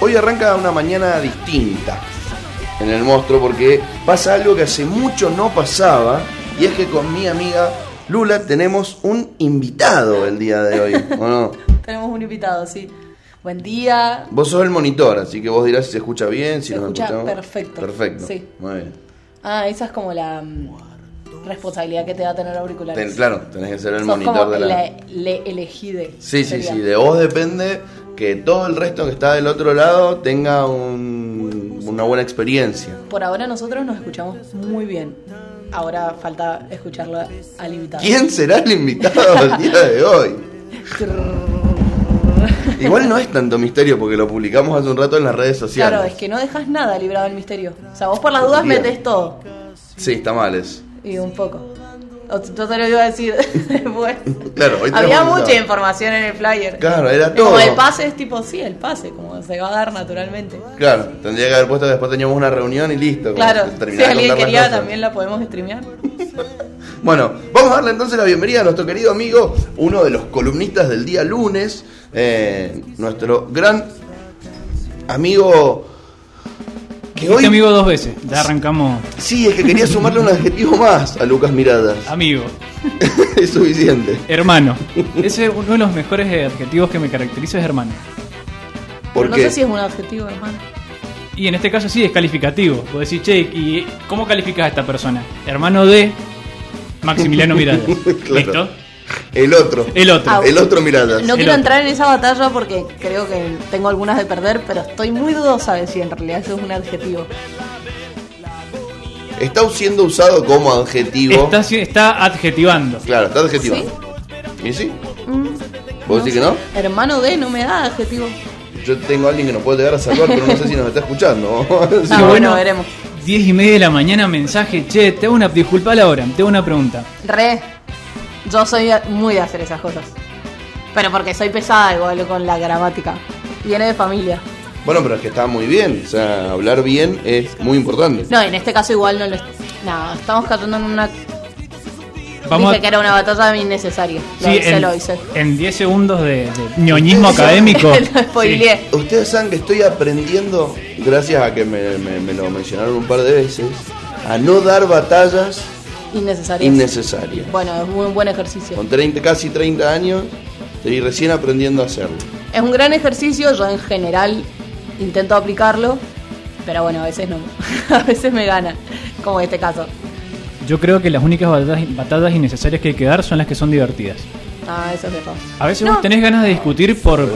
Hoy arranca una mañana distinta en el monstruo porque pasa algo que hace mucho no pasaba y es que con mi amiga Lula tenemos un invitado el día de hoy, ¿o no? Tenemos un invitado, sí. Buen día. Vos sos el monitor, así que vos dirás si se escucha bien, si Se nos escucha escuchamos. perfecto. Perfecto. Sí. Muy bien. Ah, esa es como la mm, responsabilidad que te da tener auriculares. Ten- claro, tenés que ser el Sos monitor como de la. le, le elegide. Sí, sí, sí. De vos depende que todo el resto que está del otro lado tenga un- una buena experiencia. Por ahora nosotros nos escuchamos muy bien. Ahora falta escucharlo al invitado. ¿Quién será el invitado el día de hoy? Igual no es tanto misterio porque lo publicamos hace un rato en las redes sociales. Claro, es que no dejas nada librado del misterio. O sea, vos por las dudas metes todo. Sí, está mal eso. Y un poco. Yo te lo iba a decir después. Claro, hoy Había mucha información en el flyer. Claro, era todo. Como el pase es tipo, sí, el pase, como se va a dar naturalmente. Claro, tendría que haber puesto que después teníamos una reunión y listo. Claro, si alguien quería también la podemos streamear. Bueno, vamos a darle entonces la bienvenida a nuestro querido amigo, uno de los columnistas del día lunes, eh, nuestro gran amigo que hoy... Amigo dos veces, ya arrancamos. Sí, es que quería sumarle un adjetivo más a Lucas Miradas. Amigo, es suficiente. hermano. Ese es uno de los mejores eh, adjetivos que me caracteriza es hermano. Pero ¿Por no qué? sé si es un adjetivo, hermano. Y en este caso sí es calificativo. Vos decís, che, ¿y cómo calificas a esta persona? Hermano de Maximiliano Miradas. Claro. ¿Listo? El otro. El otro. Ah, El otro Miradas. No El quiero otro. entrar en esa batalla porque creo que tengo algunas de perder, pero estoy muy dudosa de si en realidad eso es un adjetivo. Está siendo usado como adjetivo. Está, adjetivando. Claro, está adjetivado. ¿Y sí? Mm, ¿Vos decís que no? Hermano de no me da adjetivo. Yo tengo a alguien que nos puede llegar a salvar, pero no sé si nos está escuchando. Sí, Ah, bueno. bueno, veremos. 10 y media de la mañana, mensaje, che, te hago una. Disculpa la hora, te hago una pregunta. Re, yo soy muy de hacer esas cosas. Pero porque soy pesada igual con la gramática. Viene de familia. Bueno, pero es que está muy bien. O sea, hablar bien es muy importante. No, en este caso igual no lo... No, estamos cayendo en una... Vamos Dije a- que era una batalla innecesaria. Lo Sí, hice, en, lo hice. en 10 segundos de, de ñoñismo académico. lo spoileé. Ustedes saben que estoy aprendiendo, gracias a que me, me- me lo mencionaron un par de veces, a no dar batallas Innecesaria. innecesarias. Bueno, es un buen ejercicio. Con 30, casi 30 años, estoy recién aprendiendo a hacerlo. Es un gran ejercicio, yo en general intento aplicarlo, pero bueno, a veces no. a veces me gana, como en este caso. Yo creo que las únicas batallas, batallas innecesarias que hay que dar son las que son divertidas. Ah, eso es verdad. A veces No. vos tenés ganas de discutir por.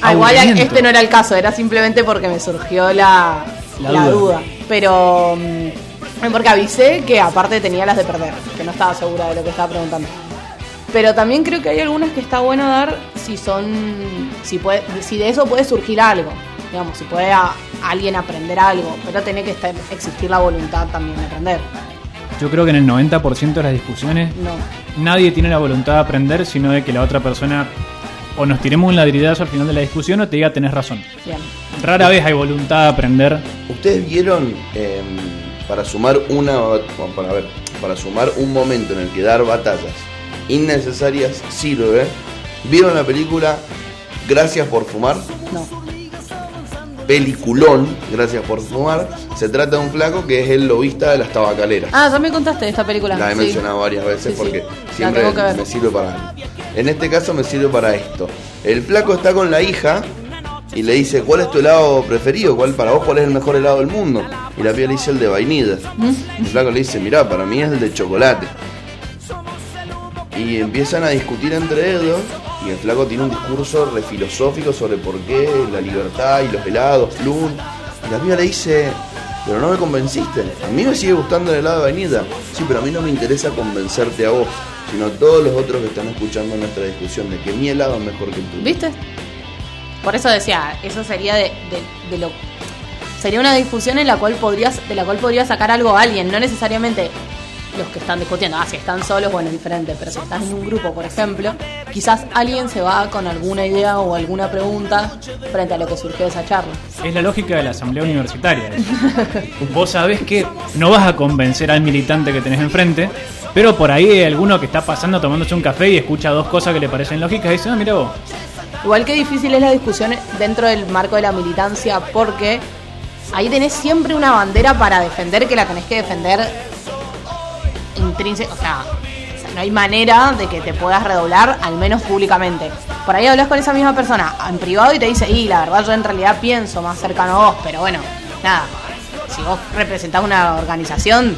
Ah, igual este no era el caso, era simplemente porque me surgió la, La la duda. duda. Pero mm, porque avisé que aparte tenía las de perder, que no estaba segura de lo que estaba preguntando. Pero también creo que hay algunas que está bueno dar si son, si puede, si de eso puede surgir algo, digamos, si puede a- alguien aprender algo, pero tiene que estar, existir la voluntad también de aprender. Yo creo que en el 90% de las discusiones No. nadie tiene la voluntad de aprender, sino de que la otra persona o nos tiremos un ladrillazo al final de la discusión o te diga tenés razón. Bien. Rara vez hay voluntad de aprender. ¿Ustedes vieron em, para sumar una para ver, para sumar un momento en el que dar batallas innecesarias sirve? ¿Vieron la película Gracias por fumar? No. Peliculón, Gracias por fumar. Se trata de un flaco que es el lobista de las tabacaleras. Ah, ya me contaste de esta película. La he sí. mencionado varias veces Sí, porque siempre me sirve para. En este caso me sirve para esto. El flaco está con la hija y le dice, ¿cuál es tu helado preferido? ¿Cuál para vos cuál es el mejor helado del mundo? Y la piba le dice el de vainilla. El flaco le dice, mirá, para mí es el de chocolate. Y empiezan a discutir entre ellos y el flaco tiene un discurso re filosófico sobre por qué la libertad y los helados, Flun. Y la piba le dice, pero no me convenciste. A mí me sigue gustando el helado de vainilla. Sí, pero a mí no me interesa convencerte a vos, sino a todos los otros que están escuchando nuestra discusión de que mi helado es mejor que el tuyo. ¿Viste? Por eso decía, eso sería de, lo sería una discusión en la cual podrías de la cual podría sacar algo a alguien, no necesariamente los que están discutiendo. Ah, si están solos, bueno, diferente, pero si estás en un grupo, por ejemplo, quizás alguien se va con alguna idea o alguna pregunta frente a lo que surgió de esa charla. Es la lógica de la asamblea universitaria. Vos sabés que no vas a convencer al militante que tenés enfrente, pero por ahí hay alguno que está pasando tomándose un café y escucha dos cosas que le parecen lógicas y dice, ah, mira vos. Igual que difícil es la discusión dentro del marco de la militancia, porque ahí tenés siempre una bandera para defender que la tenés que defender intrínseca. O sea, no hay manera de que te puedas redoblar, al menos públicamente. Por ahí hablas con esa misma persona en privado y te dice, y la verdad yo en realidad pienso más cercano a vos, pero bueno, nada. Si vos representás una organización,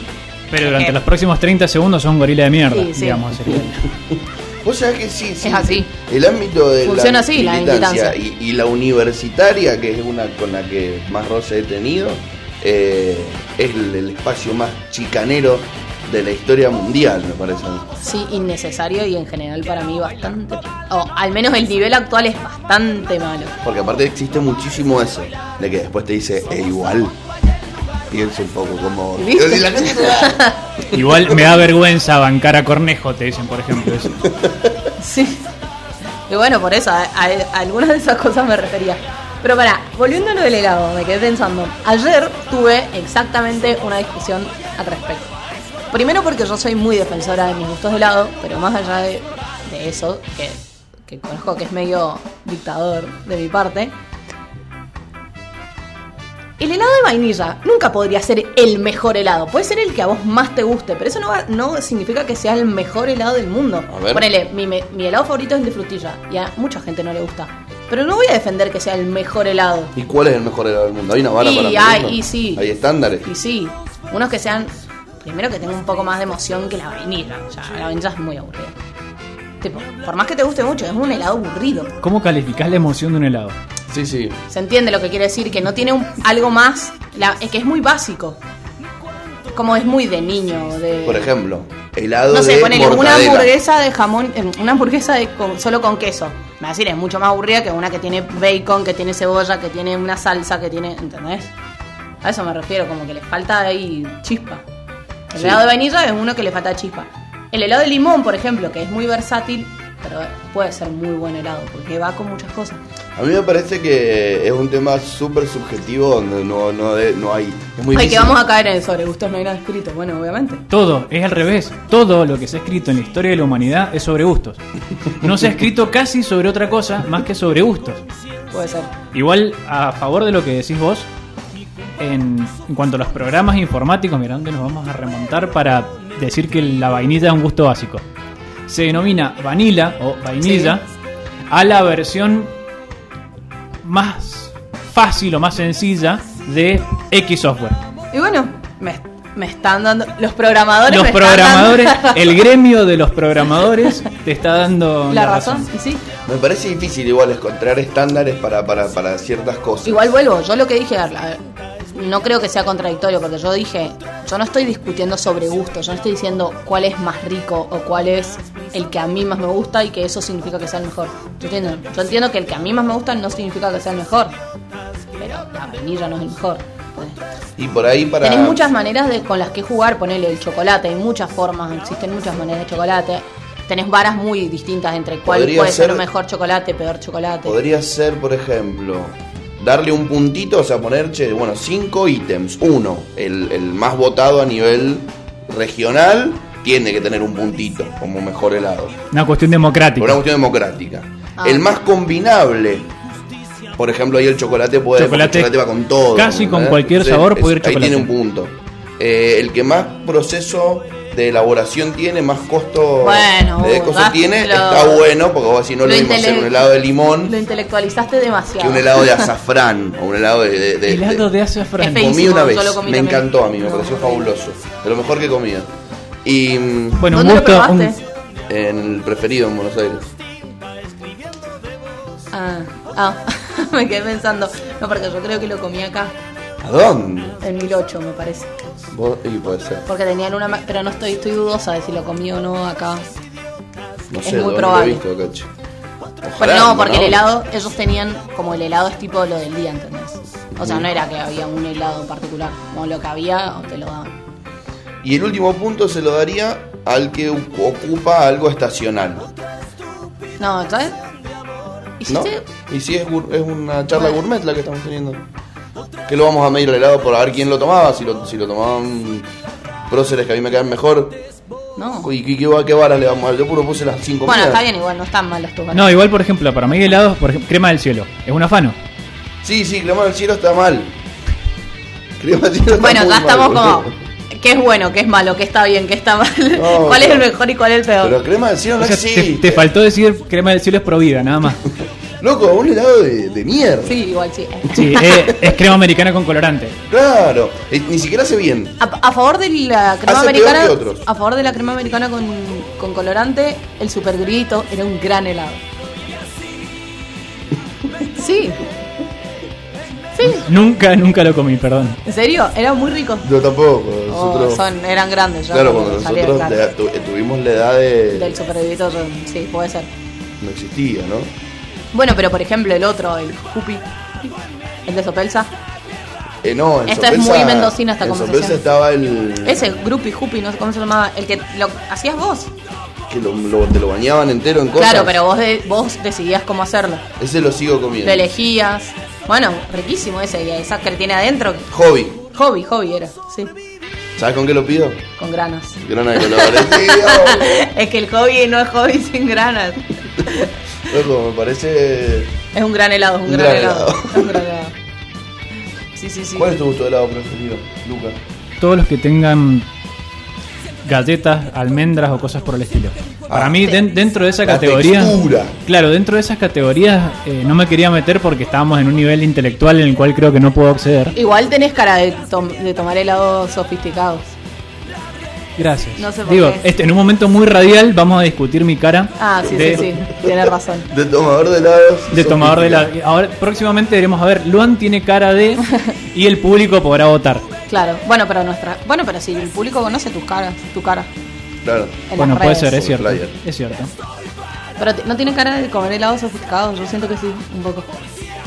Pero durante Eh, los próximos 30 segundos son un gorila de mierda, Sí, sí. digamos. Vos sabés que sí, sí. Es así. El ámbito de Funciona la así, la militancia y, y la universitaria, que es una con la que más roce he tenido, eh, es el, el espacio más chicanero de la historia mundial, me parece sí, innecesario y en general para mí bastante. O al menos el nivel actual es bastante malo. Porque aparte existe muchísimo eso, de que después te dice, e igual. Piensa un poco como... La gente Igual me da vergüenza bancar a Cornejo, te dicen, por ejemplo. Eso. Sí. Y bueno, por eso, a, a- a algunas de esas cosas me refería. Pero para, volviendo a lo del helado, me quedé pensando. Ayer tuve exactamente una discusión al respecto. Primero porque yo soy muy defensora de mis gustos de helado, pero más allá de, de eso, que, que conozco que es medio dictador de mi parte. El helado de vainilla nunca podría ser el mejor helado. Puede ser el que a vos más te guste, pero eso no, va- no significa que sea el mejor helado del mundo. Ponele, mi, mi helado favorito es el de frutilla y a mucha gente no le gusta. Pero no voy a defender que sea el mejor helado. ¿Y cuál es el mejor helado del mundo? ¿Hay una vara Y para hay- y sí. ¿Hay estándares? Y sí, unos que sean, primero que tengan un poco más de emoción que la vainilla. O sea, la vainilla es muy aburrida. Tipo, por más que te guste mucho, es un helado aburrido. ¿Cómo calificás la emoción de un helado? Sí, sí. Se entiende lo que quiere decir, que no tiene un- algo más, la- es que es muy básico. Como es muy de niño, de... Por ejemplo, helado no sé, de ponele una mortadela. hamburguesa de jamón, eh, una hamburguesa de con- solo con queso. Me va a decir, es mucho más aburrida que una que tiene bacon, que tiene cebolla, que tiene una salsa, que tiene, ¿entendés? A eso me refiero, como que le falta ahí chispa. El Sí. helado de vainilla es uno que le falta chispa. El helado de limón, por ejemplo, que es muy versátil, pero puede ser muy buen helado, porque va con muchas cosas. A mí me parece que es un tema súper subjetivo donde no, no, de- no hay... Es muy Ay, que difícil. vamos a caer en el sobre gustos, no hay nada escrito. Bueno, obviamente. Todo, es al revés. Todo lo que se ha escrito en la historia de la humanidad es sobre gustos. No se ha escrito casi sobre otra cosa más que sobre gustos. Puede ser. Igual, a favor de lo que decís vos, en, en cuanto a los programas informáticos, mira dónde nos vamos a remontar para decir que la vainilla es un gusto básico. Se denomina vanilla o vainilla a la versión más fácil o más sencilla de X software. Y bueno, me, me están dando. Los programadores. Los me están programadores, dando el gremio de los programadores te está dando la razón. Y sí. Me parece difícil igual encontrar estándares para, para, para ciertas cosas. Igual vuelvo, yo lo que dije, no creo que sea contradictorio, porque yo dije, yo no estoy discutiendo sobre gusto, yo no estoy diciendo cuál es más rico o cuál es el que a mí más me gusta y que eso significa que sea el mejor. Yo entiendo, yo entiendo que el que a mí más me gusta no significa que sea el mejor, pero la vainilla no es el mejor. Y por ahí para... Tenés muchas maneras de, con las que jugar, ponerle el chocolate, hay muchas formas, existen muchas maneras de chocolate. Tenés varas muy distintas entre cuál Podría puede ser ser- mejor chocolate, peor chocolate. Podría ser, por ejemplo, darle un puntito, o sea, poner, che, bueno, cinco ítems. Uno, el, el más votado a nivel regional, tiene que tener un puntito como mejor helado. Una cuestión Por democrática. una cuestión democrática. Ah. El más combinable, por ejemplo, ahí el chocolate puede, porque Chocolate el chocolate va con todo. casi con cualquier sabor puede ir Ahí chocolate. tiene un punto. Eh, el que más proceso de elaboración tiene, más costo Bueno, de cosas tiene, lo- está bueno, porque vos si no lo lo mismo hacer un helado de limón Lo intelectualizaste demasiado. que un helado de azafrán o un helado de... de- de- Helado de azafrán. feísimo, comí una vez, comí me también. encantó a mí, me No, pareció horrible. fabuloso. De lo mejor que comía. Y mm, Bueno, ¿Dónde lo gusto. un- probaste? en el preferido en Buenos Aires. Ah, ah, me quedé pensando. No, porque yo creo que lo comí acá, ¿A dónde? en 1008, me parece. Vos- y puede ser. Porque tenían una. ma- Pero no estoy, estoy dudosa de si lo comí o no acá. No Es sé, muy ¿dónde probable. lo he visto, cacho? Ojalá, no, porque el helado, ellos tenían como el helado es tipo lo del día, ¿entendés? O sea, no era que había un helado en particular. Como lo que había, te lo daban. Y el último punto se lo daría al que u- ocupa algo estacional. No, ¿sabes? ¿No? ¿Hiciste? Y si es, gur- es una charla Bueno. gourmet la que estamos teniendo. Que lo vamos a medir el helado por a ver quién lo tomaba, si lo, si lo tomaban próceres que a mí me caen mejor. No. ¿Y qué, qué, qué le vamos a dar? Yo puro puse las 5 Bueno, está bien, igual no están malos tus No, igual, por ejemplo, para mí helados, por ejemplo, crema del cielo. Es un afano. Sí, sí, crema del cielo está mal. Crema del cielo está Bueno, acá estamos como. ¿Qué es bueno? ¿Qué es malo? ¿Qué está bien? ¿Qué está mal? No, ¿Cuál es el mejor y cuál es el peor? Pero crema del cielo no O sea, te, te faltó decir crema del cielo es pro vida, nada más. Loco, un helado de, de mierda. Sí, igual sí. Sí, es, es crema americana con colorante. Claro, eh, ni siquiera hace bien. A, a favor de la crema Hace peor americana. que otros. A favor de la crema americana con, con colorante, el super grito era un gran helado. Sí. Sí, Nunca Nunca, lo comí, perdón. en serio, era muy rico. Yo tampoco. Oh, Nosotros, son, eran grandes ya. claro, cuando nosotros claro. de- tu- eh, tuvimos la edad de. Del super grito, yo- sí, puede ser. No existía, ¿no? Bueno, pero por ejemplo, el otro, el Jupi, el de Sopelsa, Eh, no, en Esta es Sopelsa- muy mendocina esta en conversación. Sopelsa estaba el. ese Grupi Jupi, no sé cómo se llamaba, el que lo hacías vos. Que lo, lo- te lo bañaban entero en cosas. Claro, pero vos, de- vos decidías cómo hacerlo. Ese lo sigo comiendo. Lo elegías. Bueno, riquísimo ese, y esa que tiene adentro. Hobby. Hobby, hobby era, sí, ¿Sabes con qué lo pido? con granas. Grana de colores. Es que el hobby no es hobby sin granas. Loco, me parece. Es un gran helado, es un, Un gran, gran helado. helado. Es un gran helado. Sí, sí, sí. ¿Cuál es tu gusto de helado preferido, Luca? Todos los que tengan galletas, almendras o cosas por el estilo. Para Ah. mí, den- dentro de esa La categoría. textura. Claro, dentro de esas categorías eh, no me quería meter porque estábamos en un nivel intelectual en el cual creo que no puedo acceder. Igual tenés cara de, tom- de tomar helados sofisticados. Gracias. No sé por Digo, qué. este, en un momento muy radial vamos a discutir mi cara. Ah, sí, de, sí, sí, tienes razón. De tomador de helados. De tomador de la. sofisticado. Ahora, próximamente veremos a ver. Luan tiene cara de. Y el público podrá votar. Claro, bueno, pero nuestra, bueno, pero si el público conoce tus caras, tu cara Claro. en bueno, puede ser, es cierto. flyer. Es cierto. Pero no tiene cara de comer helados sofisticados, yo siento que sí, un poco.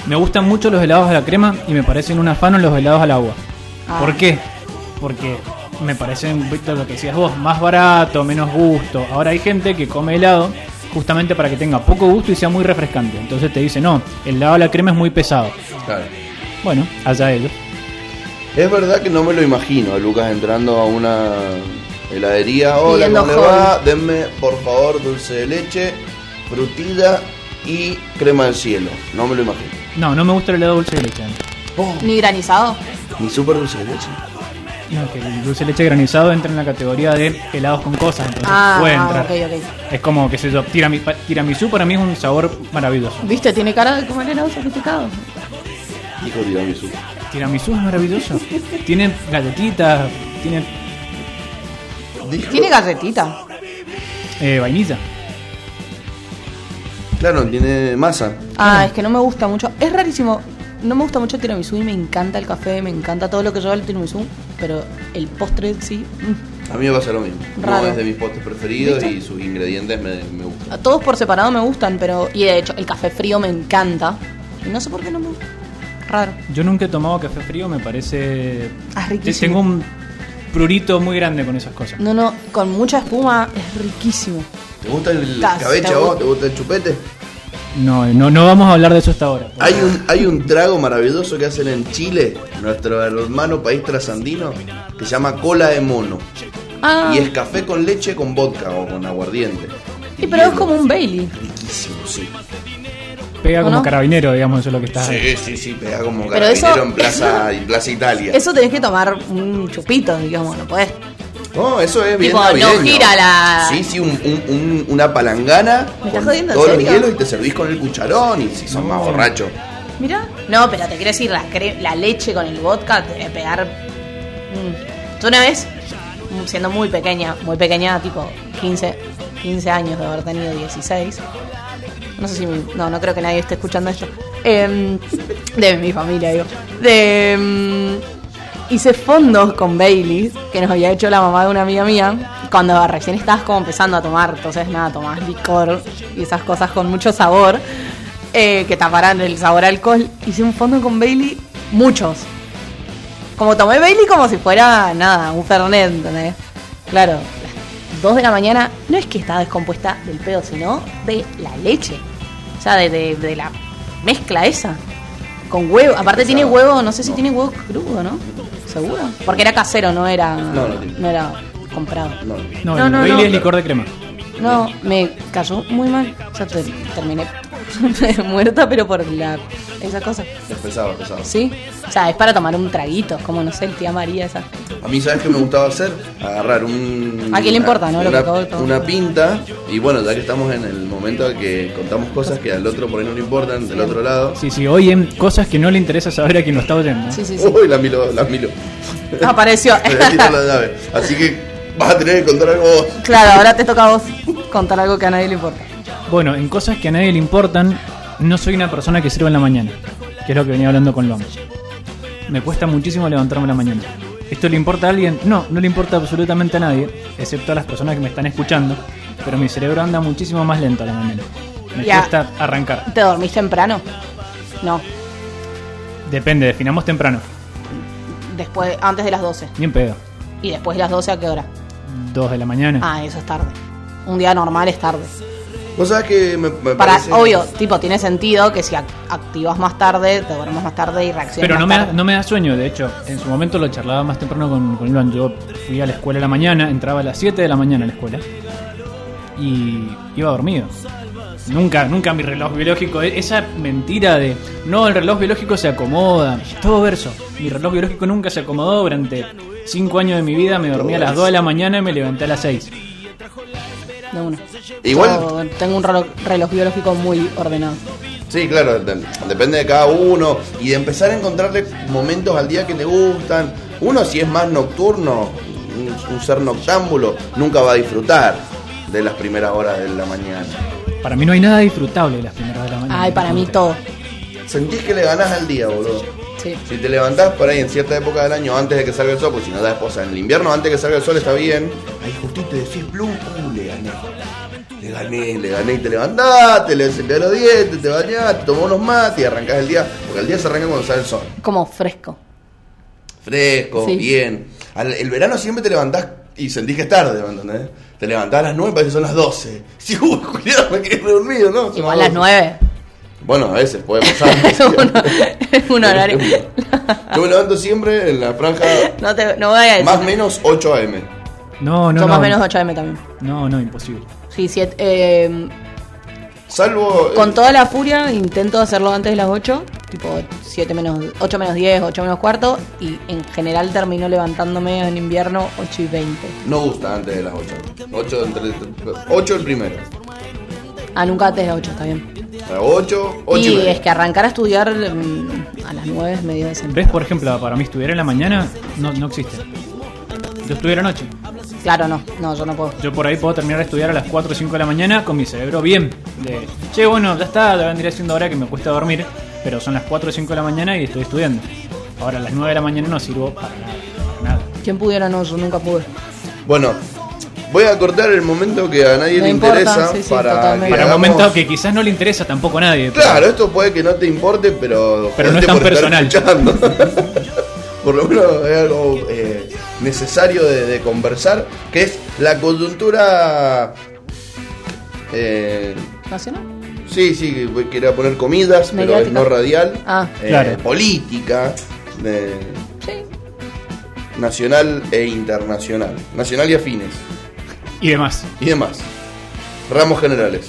Me gustan mucho los helados a la crema y me parecen un afano los helados al agua. Ah. ¿Por qué? Porque me parecen, Víctor, lo que decías vos, más barato, menos gusto. Ahora hay gente que come helado justamente para que tenga poco gusto y sea muy refrescante. Entonces te dice, no, el helado a la crema es muy pesado. Claro. Bueno, allá ellos. Es verdad que no me lo imagino a Lucas entrando a una heladería. Hola, ¿cómo le va? Denme, por favor, dulce de leche, frutilla y crema del cielo. No me lo imagino. No, no me gusta el helado dulce de leche. Ni granizado. Ni súper dulce de leche. No, que el dulce de leche granizado entra en la categoría de helados con cosas, entonces Ah, puede ah, entrar. Es como, qué sé yo, tirami- tiramisú para mí es un sabor maravilloso. ¿Viste? Tiene cara de comer helados sofisticados. Dijo tiramisú. Tiramisú es maravilloso. tiene galletitas, tiene Dijo- Tiene galletita. eh, vainilla. Claro, tiene masa. Ah, es que no me gusta mucho. Es rarísimo. No me gusta mucho el tiramisú y me encanta el café, me encanta todo lo que lleva el tiramisú, pero el postre sí. mm. A mí me pasa lo mismo. Raro. No es de mis postres preferidos ¿Viste? y sus ingredientes me, me gustan. A Todos por separado me gustan, pero. Y de hecho, el café frío me encanta. Y no sé por qué no me gusta. Raro. Yo nunca he tomado café frío, me parece. Ah, es riquísimo. Tengo un prurito muy grande con esas cosas. No, no, con mucha espuma es riquísimo. ¿Te gusta el Casi, cabeche te a vos? ¿Te gusta el chupete? No, no, no vamos a hablar de eso hasta ahora. Hay un, hay un trago maravilloso que hacen en Chile, nuestro hermano país trasandino, que se llama cola de mono. Ah, Y es café con leche con vodka o con aguardiente. sí, pero es como un Bailey. Riquísimo, sí. Pega ¿O como no? carabinero, digamos, eso es lo que está. Sí, sí, sí, pega como Pero eso- carabinero en Plaza, en Plaza Italia. Eso tenés que tomar un chupito, digamos, no podés. No, eso es bien Tipo, no navideño. gira la- Sí, sí, un- un- un- una palangana ¿Me estás con jodiendo, en todos los serio? hielos y te servís con el cucharón y si son más borrachos. Mira. No, pero te quiero decir, la, cre- la leche con el vodka te debe pegar. Mm. Yo una vez, mm, siendo muy pequeña, muy pequeña, tipo 15, 15 años de haber tenido 16. No sé si. mi- no, no creo que nadie esté escuchando esto. Em, de mi familia, digo. De. em, hice fondos con Bailey, que nos había hecho la mamá de una amiga mía, cuando recién estabas como empezando a tomar, entonces nada, tomabas licor y esas cosas con mucho sabor, eh, que taparan el sabor alcohol. Hice un fondo con Bailey, muchos. Como tomé Bailey como si fuera, nada, un Fernet, ¿entendés? Claro, las 2 de la mañana, no es que está descompuesta del pedo, sino de la leche. O sea, de, de- de la mezcla esa. Con huevo. Aparte tiene huevo, no sé si tiene huevo crudo, ¿no? ¿Seguro? Porque era casero, no era. No, no era. comprado. No. No, No, es licor de crema. No, me cayó muy mal. O sea, te- terminé muerta, pero por la esa cosa. Es pesado, es pesado. ¿Sí? O sea, es para tomar un traguito, como no sé, el tía María esa. A mí, ¿sabes qué me gustaba hacer? Agarrar un. ¿A quién le importa, no? Lo que Una, tomar. una pinta. Y bueno, ya que estamos en el momento de que contamos cosas que al otro por ahí no le importan, del otro lado. Sí, sí, hoy en cosas que no le interesa saber a quien lo está oyendo. Sí, sí, sí. Uy, la milo, la milo. Apareció. La llave. Así que vas a tener que contar algo vos. claro, ahora te toca a vos contar algo que a nadie le importa. Bueno, en cosas que a nadie le importan, no soy una persona que sirva en la mañana, que es lo que venía hablando con Lom. Me cuesta muchísimo levantarme en la mañana. ¿Esto le importa a alguien? No, no le importa absolutamente a nadie, excepto a las personas que me están escuchando, pero mi cerebro anda muchísimo más lento a la mañana. Me Ya. cuesta arrancar. ¿Te dormís temprano? No, Depende, definamos temprano. después, antes de las 12. Bien pedo. ¿Y después de las 12 a qué hora? Dos de la mañana. Ah, eso es tarde. Un día normal es tarde. Vos sabés que me, me Para, parece- obvio, tipo, tiene sentido que si ac- activas más tarde, te duermes más tarde y reaccionas Pero más no me, da, tarde. no me da sueño, de hecho, en su momento lo charlaba más temprano con, con Luan. Yo fui a la escuela a la mañana, entraba a las 7 de la mañana a la escuela y iba dormido. Nunca, nunca mi reloj biológico, e- esa mentira de no, el reloj biológico se acomoda, todo verso. Mi reloj biológico nunca se acomodó durante 5 años de mi vida, me dormí a las 2 de la mañana y me levanté a las 6. De una. Igual- Yo tengo un reloj, reloj biológico muy ordenado. Sí, claro, de- depende de cada uno y de empezar a encontrarle momentos al día que le gustan. Uno si es más nocturno, un, un ser noctámbulo, nunca va a disfrutar de las primeras horas de la mañana. Para mí no hay nada disfrutable las primeras de la mañana. Ay, para mí todo. Sentís que le ganás al día, boludo. Sí. Si te levantás por ahí en cierta época del año antes de que salga el sol, pues si no da esposa en el invierno antes de que salga el sol está bien. Ahí justito decís plum, uh, le gané. Le gané, le gané y te levantaste, le cepillás los dientes, te bañaste, tomás unos mates y arrancás el día. Porque el día se arranca cuando sale el sol. Como fresco. Fresco, Sí. bien. Al- el verano siempre te levantás y sentís que es tarde, ¿me entendés? Te levantás a las 9 parece que son las 12. Sí, uy, cuidado, me quedé dormido, ¿no? Igual las 12. 9. Bueno, a veces puede pasar. Es un- es un horario. Yo me levanto siempre en la franja No, te, no voy a decir. más o menos 8 am. No, no, Yo no. más o menos 8 am también. No, no, imposible. Sí, siete, eh, Salvo. con toda la furia intento hacerlo antes de las 8. Tipo 7 menos, 8 menos 10, 8 menos cuarto. Y en general termino levantándome en invierno 8 y 20. No gusta antes de las 8. 8, entre, 8 el primero. Ah, nunca antes de las 8, está bien. A las 8, 8 y, Y es que arrancar a estudiar mm, a las 9 es medio ¿Ves, desempleado. por ejemplo, para mí estudiar en la mañana no, no existe. Yo estudiar anoche. Claro, no, no, yo no puedo. Yo por ahí puedo terminar de estudiar a las 4 o 5 de la mañana con mi cerebro bien. De, che, bueno, ya está, ya vendría siendo hora que me cuesta dormir, pero son las 4 o 5 de la mañana y estoy estudiando. Ahora a las 9 de la mañana no sirvo para nada, para nada. ¿Quién pudiera? No, yo nunca pude. Bueno, voy a cortar el momento que a nadie No le importa, interesa sí, sí, para totalmente. que Para un hagamos- momento que quizás no le interesa tampoco a nadie. pero- Claro, esto puede que no te importe, pero. Pero no es tan por estar personal. escuchando. por lo menos es algo eh, necesario de, de conversar, que es la coyuntura. Eh, ¿Nacional? sí, sí, quería poner comidas, pero no radial. Ah. eh, Claro. Política. de- Sí. nacional e internacional. Nacional y afines. Y demás. Y demás. Ramos generales.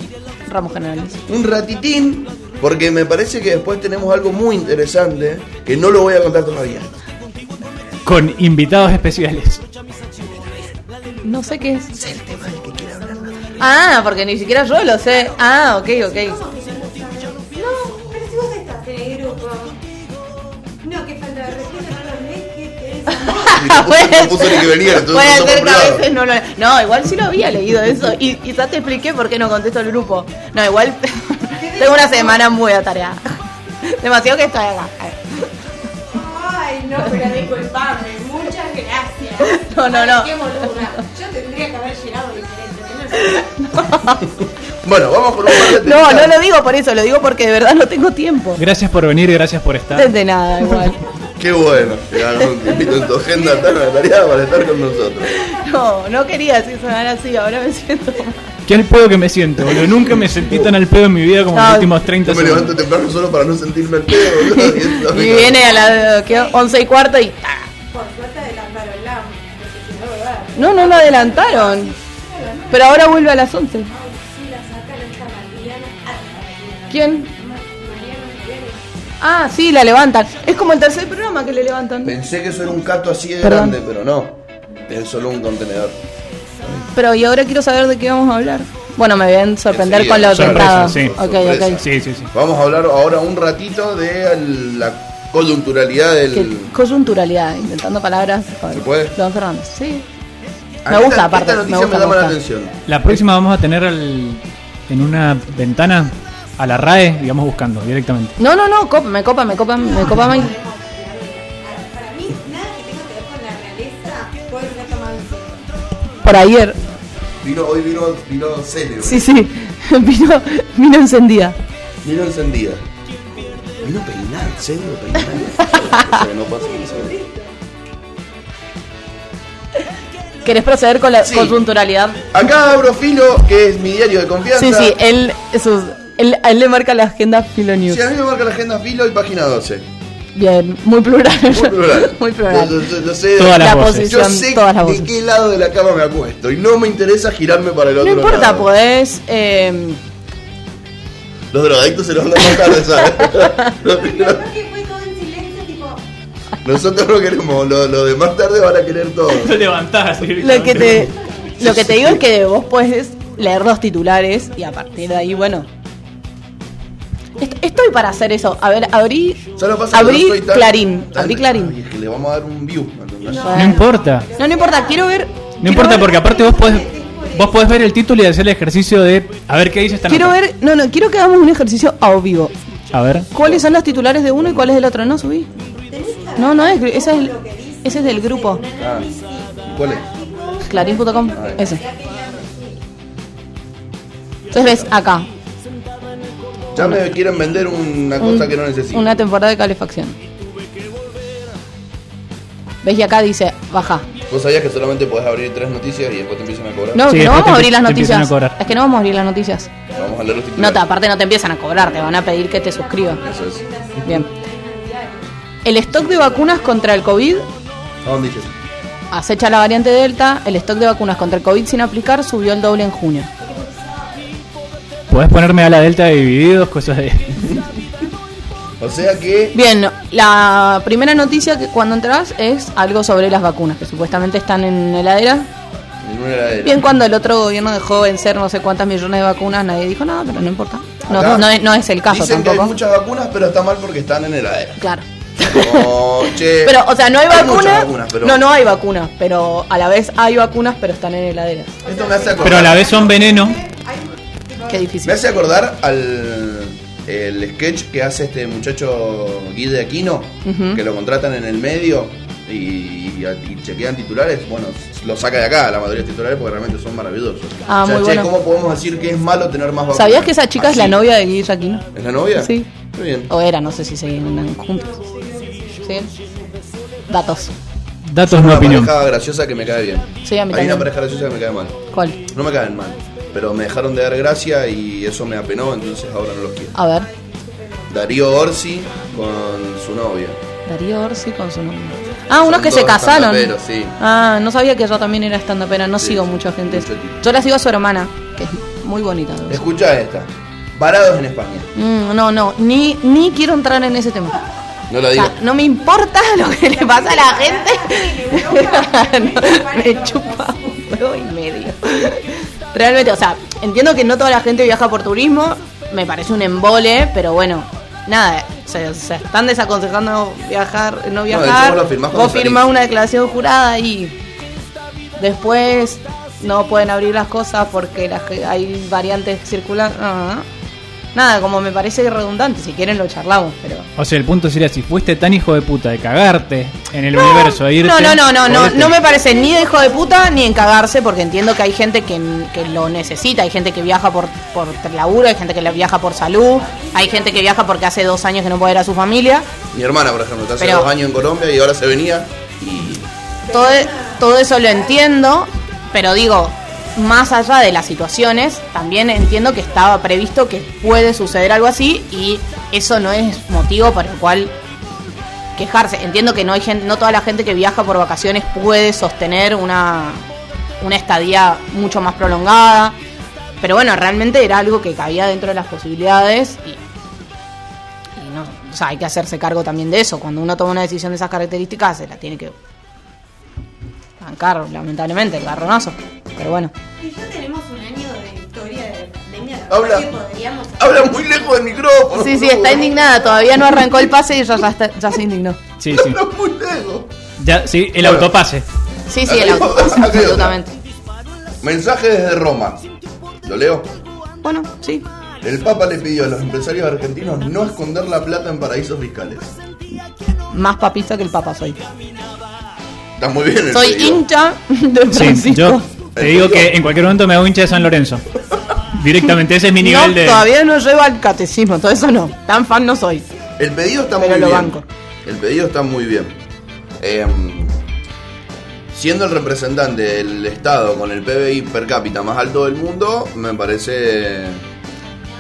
Ramos generales. un ratitín, porque me parece que después tenemos algo muy interesante que no lo voy a contar todavía. Con invitados especiales. No sé qué es. Ah, porque ni siquiera yo lo sé. Ah, ok, ok. no lo. No, igual sí lo había leído eso. Y quizás te expliqué por qué no contesto el grupo. No, igual. tengo una semana muy atareada. Demasiado que estoy acá. Ay, no, pero disculpame, muchas gracias. No, no, no. Qué boluda. Yo tendría que haber llegado diferente. Bueno, vamos con un par de No, no lo digo por eso, lo digo porque de verdad no tengo tiempo. Gracias por venir, gracias por estar. De nada, igual. Qué bueno, que hagas un tiempito en tu agenda tan atareada para estar con nosotros. No, no quería decir sonar así, ahora me siento mal. Qué al pedo que me siento, boludo. Nunca me sentí tan al pedo en mi vida como en No, los últimos 30 Yo me levanto segundos. temprano solo para no sentirme al pedo, boludo. y viene a las ¿qué? 11 y cuarto y. Por suerte adelantaron la. No sé si no, ¿verdad? No, no lo adelantaron. Pero ahora vuelve a las 11. ¿Quién? Ah, sí, la levantan. Es como el tercer programa que le levantan. Pensé que eso era un cato así de Perdón. grande, pero no. Es solo un contenedor. Pero y ahora quiero saber de qué vamos a hablar. Bueno, me ven sorprender Sí, con la sorpresa, sí. Sí, sí, sí. Vamos a hablar ahora un ratito de la coyunturalidad del. Que- Coyunturalidad, intentando palabras. ¿Se puede? Don Fernández, sí. A me gusta, esta- aparte, Esta me noticia gusta, me me llama la atención. La próxima vamos a tener al- en una ventana a la RAE, digamos, buscando directamente. No, no, no, copa, me copa, me copa, me copa. Para mí, nada que tenga que ver con la realeza puede ser tomado en serio. Por ayer. Vino, hoy vino, vino célebre. Sí, sí. Vino, vino encendida. Vino encendida. Vino peinada, en serio, peinada. No pasa. ¿Querés proceder con la Sí. coyunturalidad? Acá abro Filo, que es mi diario de confianza. Sí, sí, él, sus, él, a él le marca la agenda Filo News. Sí, a mí me marca la agenda Filo y página 12. Bien, muy plural. Muy plural. muy plural. Yo, yo- yo sé, Todas las La voces. yo posición, sé todas las de qué lado de la cama me acuesto y no me interesa girarme para el No otro importa, lado. podés. Eh, Los drogadictos se los van a matar, ¿sabes? Los- Pero creo que fue todo en silencio, tipo, Nosotros no queremos, lo, lo de más tarde van a querer todo. Lo levantás. lo que te lo que te digo es que vos podés leer los titulares y a partir de ahí, bueno. Est- Estoy para hacer eso. A ver, abrí. Solo pasa que abrí no soy tan- Clarín. tan- abrí Clarín. Ay, es que le vamos a dar un view. ¿entendés? No importa. No, no importa, quiero ver. No quiero importa ver- porque aparte vos podés, vos podés ver el título y hacer el ejercicio de a ver qué dice esta Quiero nota. ver. No, no, quiero que hagamos un ejercicio a vivo. A ver. ¿Cuáles son los titulares de uno y cuáles del otro? No subí. No, no es. Ese es, el- ese es del grupo. Ah, ¿y ¿Cuál es? Clarín.com. A ver. Ese. Entonces ves acá. Ya me quieren vender una cosa un- que no necesito. Una temporada de calefacción. ¿Ves? Y acá dice, baja. ¿Vos sabías que solamente podés abrir tres noticias y después te empiezan a cobrar? No, Sí, que no vamos a abrir las noticias. Es que no vamos a abrir las noticias. Vamos a leer los No, titulares. te, aparte no te empiezan a cobrar, te van a pedir que te suscribas. Eso es. Bien. El stock de vacunas contra el COVID ¿A dónde dices? acecha la variante Delta. El stock de vacunas contra el COVID sin aplicar subió el doble en junio. Podés ponerme a la delta de divididos, cosas de. O sea que Bien, la primera noticia que cuando entras es algo sobre las vacunas, que supuestamente están en heladera. en una heladera. Bien, cuando el otro gobierno dejó vencer no sé cuántas millones de vacunas, nadie dijo nada, pero no importa. No, no, es, no es el caso Dicen que hay tampoco. muchas vacunas, pero está mal porque están en heladera. Claro. Che, Pero, o sea, no hay, vacunas. vacunas, pero No, no hay vacunas, pero a la vez hay vacunas, pero están en heladeras. Esto me hace acordar, Pero a la vez son veneno. Qué difícil. me hace acordar al el sketch que hace este muchacho Guide Aquino, que lo contratan en el medio y, y- y chequean titulares. Bueno, lo saca de acá la mayoría de titulares porque realmente son maravillosos. Ah, o sea, muy che, bueno. ¿cómo podemos decir que es malo tener más vacunas? ¿Sabías que esa chica es la novia de Guille Aquino? ¿Es la novia? Sí. Muy bien. O era, no sé si seguían juntos. ¿Sí? Datos. Datos, no una opinión. pareja graciosa que me cae bien. Sí, a mí Hay una pareja graciosa que me cae mal. ¿Cuál? No me caen mal, pero me dejaron de dar gracia y eso me apenó, entonces ahora no los quiero. A ver. Darío Orsi con su novia. Darío Orsi con su nombre. Ah, unos Son que se casaron. sí. Ah, no sabía que ella también era stand No Sí, sigo sí, mucha gente. Yo la sigo a su hermana, que es muy bonita. Escucha esta. Varados en España. Mm, no, no, ni, ni quiero entrar en ese tema. No la O digo. sea, no me importa lo que le pasa a la gente. No, me chupa un huevo y medio. Realmente, o sea, entiendo que no toda la gente viaja por turismo. Me parece un embole, pero bueno, nada. Se, se están desaconsejando viajar, no viajar. firmás cuando vos firmás una declaración jurada y después no pueden abrir las cosas porque las hay variantes circulando. Ah, Nada, como me parece redundante. Si quieren lo charlamos, pero. O sea, el punto sería si fuiste tan hijo de puta de cagarte en el universo e irte. No, no, no, no, no, no me parece ni de hijo de puta ni en cagarse, porque entiendo que hay gente que, que lo necesita, hay gente que viaja por, por laburo, hay gente que la viaja por salud, hay gente que viaja porque hace dos años que no puede ver a su familia. Mi hermana, por ejemplo, está hace Pero- dos años en Colombia y ahora se venía y Todo, todo eso lo entiendo, pero digo, más allá de las situaciones, también entiendo que estaba previsto que puede suceder algo así y eso no es motivo por el cual quejarse. Entiendo que no hay gente, no toda la gente que viaja por vacaciones puede sostener una una estadía mucho más prolongada. Pero bueno, realmente era algo que cabía dentro de las posibilidades y, y no, o sea, hay que hacerse cargo también de eso. Cuando uno toma una decisión de esas características, se la tiene que bancar, lamentablemente, el garronazo. Pero bueno. Y ya tenemos un año de historia de pandemia. Habla. podríamos Habla muy lejos del micrófono. Sí, sí, está indignada. Todavía no arrancó el pase y ya, ya, está- ya se indignó. Sí, sí. Habla muy lejos. Ya, sí, el Bueno. autopase. Sí, sí, el Acá hay auto, otra, acá hay otra. absolutamente. Mensaje desde Roma. ¿Lo leo? Bueno, sí. El Papa le pidió a los empresarios argentinos no esconder la plata en paraísos fiscales. Más papista que el papa soy. Está muy bien el Soy pedido. hincha de Sí, Francisco. yo te digo que en cualquier momento me hago hincha de San Lorenzo. Directamente, ese es mi nivel no, de. todavía no llevo al catecismo, todo eso no. Tan fan no soy. El pedido está Pero muy lo bien. banco. El pedido está muy bien. Em, siendo el representante del Estado con el PBI per cápita más alto del mundo, me parece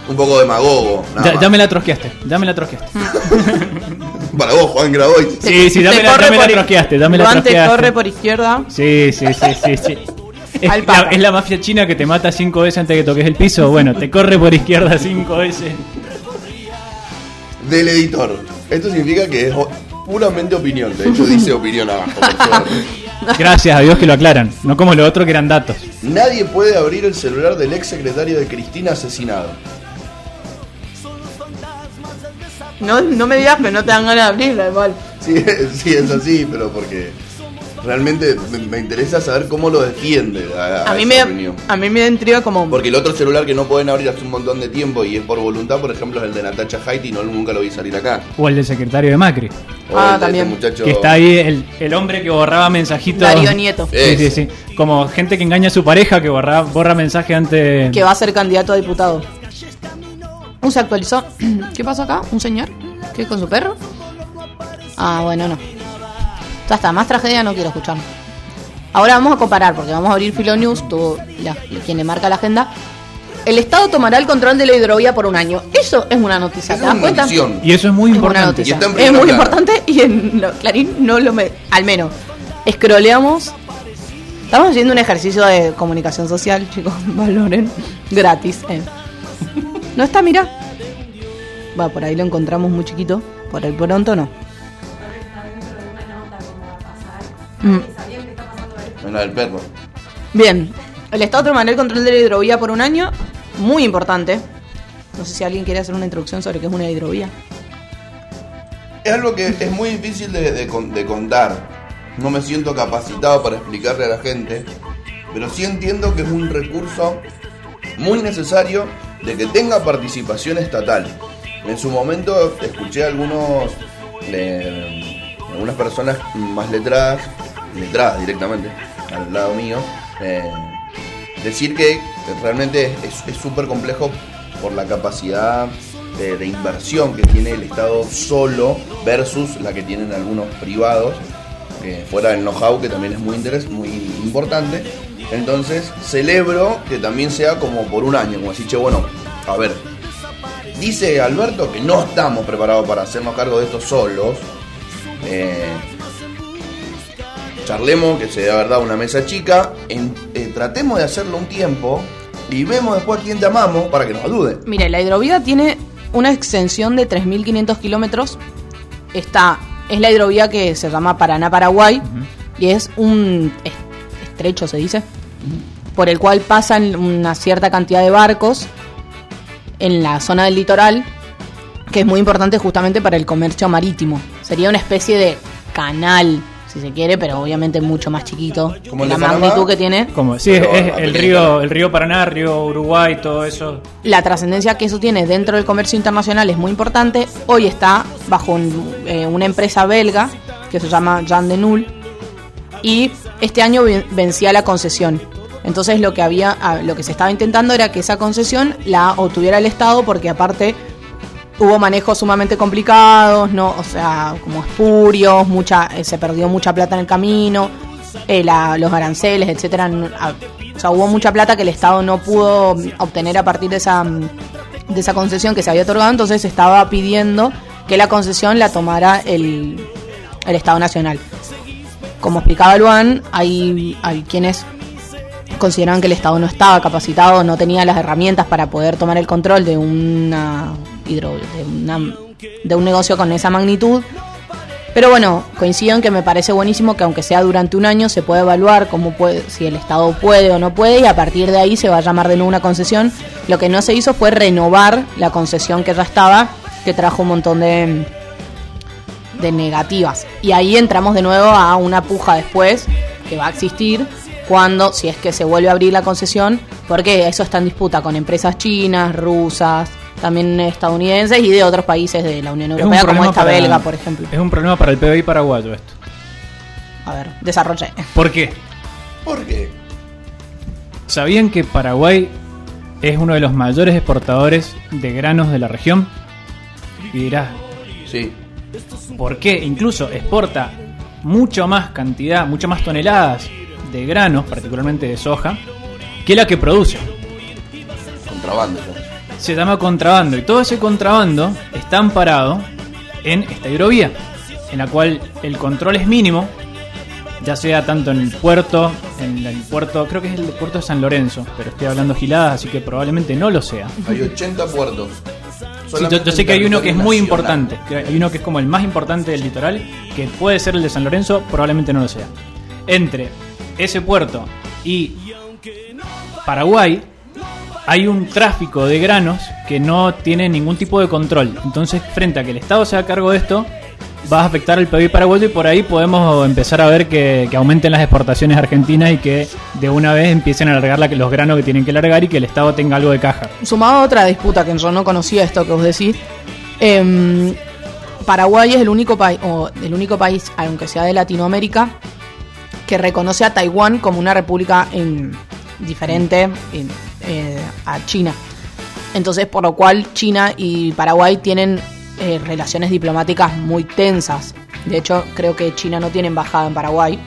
un poco demagogo. Ya, ya me la trosqueaste, ya me la trosqueaste. Para vos, Juan Grabois. Sí, sí, ya Te me la, trosqueaste, ya me la trosqueaste. corre por izquierda. Sí, sí, sí, sí, sí. Es Al la, Papa. es la mafia china que te mata cinco veces antes de que toques el piso. Bueno, te corre por izquierda cinco veces. Del editor. Esto significa que es puramente opinión. De hecho, dice opinión abajo. Gracias a Dios que lo aclaran. No como lo otro que eran datos. Nadie puede abrir el celular del ex secretario de Cristina asesinado. No, no me digas que no te dan ganas de abrirla igual. Sí, sí, es así, pero porque realmente me, me interesa saber cómo lo defiende a, A mí, esa me, opinión. a mí me da intriga como... Porque el otro celular que no pueden abrir hace un montón de tiempo y es por voluntad, por ejemplo, es el de Natacha Haiti, no nunca lo vi salir acá. O el del secretario de Macri. O Ah, el de también. Este muchacho... Que está ahí el, el hombre que borraba mensajitos. Darío Nieto, Sí, sí, sí. Como gente que engaña a su pareja que borra, borra mensaje antes. que va a ser candidato a diputado. Uh, se actualizó. ¿Qué pasó acá? ¿Un señor? ¿Qué con su perro? Ah, bueno, no. Ya está, más tragedia no quiero escuchar. Ahora vamos a comparar, porque vamos a abrir Filo News, todo la- quien le marca la agenda. El Estado tomará el control de la hidrovía por un año. Eso es una noticia, Esa ¿te es das una cuenta? notición. Y eso es muy Es importante. Y Es muy importante y en no, Clarín no lo me... Al menos. Escroleamos. Estamos haciendo un ejercicio de comunicación social, chicos. Valoren. Gratis. eh. No está, mira. Va, por ahí lo encontramos muy chiquito. Por el pronto no. Mm. La del perro. Bien. El Estado tomará el control de la hidrovía por un año. Muy importante. No sé si alguien quiere hacer una introducción sobre qué es una hidrovía. Es algo que es muy difícil de, de de contar. No me siento capacitado para explicarle a la gente, pero sí entiendo que es un recurso muy necesario de que tenga participación estatal. En su momento escuché a algunos, eh, algunas personas más letradas, letradas directamente, al lado mío, eh, decir que realmente es súper complejo por la capacidad de, inversión que tiene el Estado solo versus la que tienen algunos privados, eh, fuera del know-how que también es muy, interes muy importante. Entonces celebro que también sea como por un año, como decir, che, bueno, a ver, dice Alberto que no estamos preparados para hacernos cargo de esto solos. Eh, charlemos, que sea verdad una mesa chica, en- eh, tratemos de hacerlo un tiempo y vemos después a quién llamamos para que nos ayude. Mire, la hidrovía tiene una extensión de 3.500 kilómetros. Está, es la hidrovía que se llama Paraná-Paraguay y es un es- estrecho, se dice, por el cual pasan una cierta cantidad de barcos en la zona del litoral, que es muy importante justamente para el comercio marítimo. Sería una especie de canal, si se quiere, pero obviamente mucho más chiquito. Como la magnitud que tiene. Como, sí, es, Pero es a el río, el río Paraná, río Uruguay, todo eso. la trascendencia que eso tiene dentro del comercio internacional es muy importante. Hoy está bajo un- eh, una empresa belga que se llama Jean de Null y este año ven- vencía la concesión. Entonces lo que había, ah, lo que se estaba intentando era que esa concesión la obtuviera el Estado porque aparte hubo manejos sumamente complicados, no, o sea, como espurios, mucha, eh, se perdió mucha plata en el camino, eh, los aranceles, etcétera. o sea, hubo mucha plata que el Estado no pudo obtener a partir de esa mm, de esa concesión que se había otorgado, entonces estaba pidiendo que la concesión la tomara el, el Estado Nacional. Como explicaba Luan, hay, hay quienes consideraban que el Estado no estaba capacitado, no tenía las herramientas para poder tomar el control de una hidro, de, una- de un negocio con esa magnitud. Pero bueno, coincido en que me parece buenísimo que aunque sea durante un año se puede evaluar cómo puede, si el Estado puede o no puede y a partir de ahí se va a llamar de nuevo una concesión. Lo que no se hizo fue renovar la concesión que ya estaba, que trajo un montón de, de negativas. Y ahí entramos de nuevo a una puja después que va a existir cuando, si es que se vuelve a abrir la concesión, porque eso está en disputa con empresas chinas, rusas, también estadounidenses y de otros países de la Unión Es Europea, como esta para- belga, por ejemplo. Es un problema para el PBI paraguayo esto. A ver, desarrollé. ¿Por qué? ¿Por qué? ¿Sabían que Paraguay es uno de los mayores exportadores de granos de la región? Y dirás, Sí. ¿por qué? Incluso exporta mucho más cantidad, mucho más toneladas de granos, particularmente de soja, que la que produce. Contrabando. Se llama contrabando y todo ese contrabando está amparado en esta hidrovía, en la cual el control es mínimo, ya sea tanto en el puerto, en el puerto, creo que es el puerto de San Lorenzo, pero estoy hablando giladas, así que probablemente no lo sea. Hay 80 puertos. Sí, yo, yo sé que hay uno que es muy importante, que hay uno que es como el más importante del litoral, que puede ser el de San Lorenzo, probablemente no lo sea. Entre ese puerto y Paraguay hay un tráfico de granos que no tiene ningún tipo de control. Entonces, frente a que el Estado se haga cargo de esto, va a afectar al PIB paraguayo y por ahí podemos empezar a ver que, aumenten las exportaciones argentinas y que de una vez empiecen a largar la- los granos que tienen que largar y que el Estado tenga algo de caja. Sumado a otra disputa que yo no conocía esto que vos decís, em, Paraguay es el único país, o el único país, aunque sea de Latinoamérica, que reconoce a Taiwán como una república em, diferente em, eh, a China. Entonces, por lo cual China y Paraguay tienen eh, relaciones diplomáticas muy tensas. De hecho, creo que China no tiene embajada en Paraguay.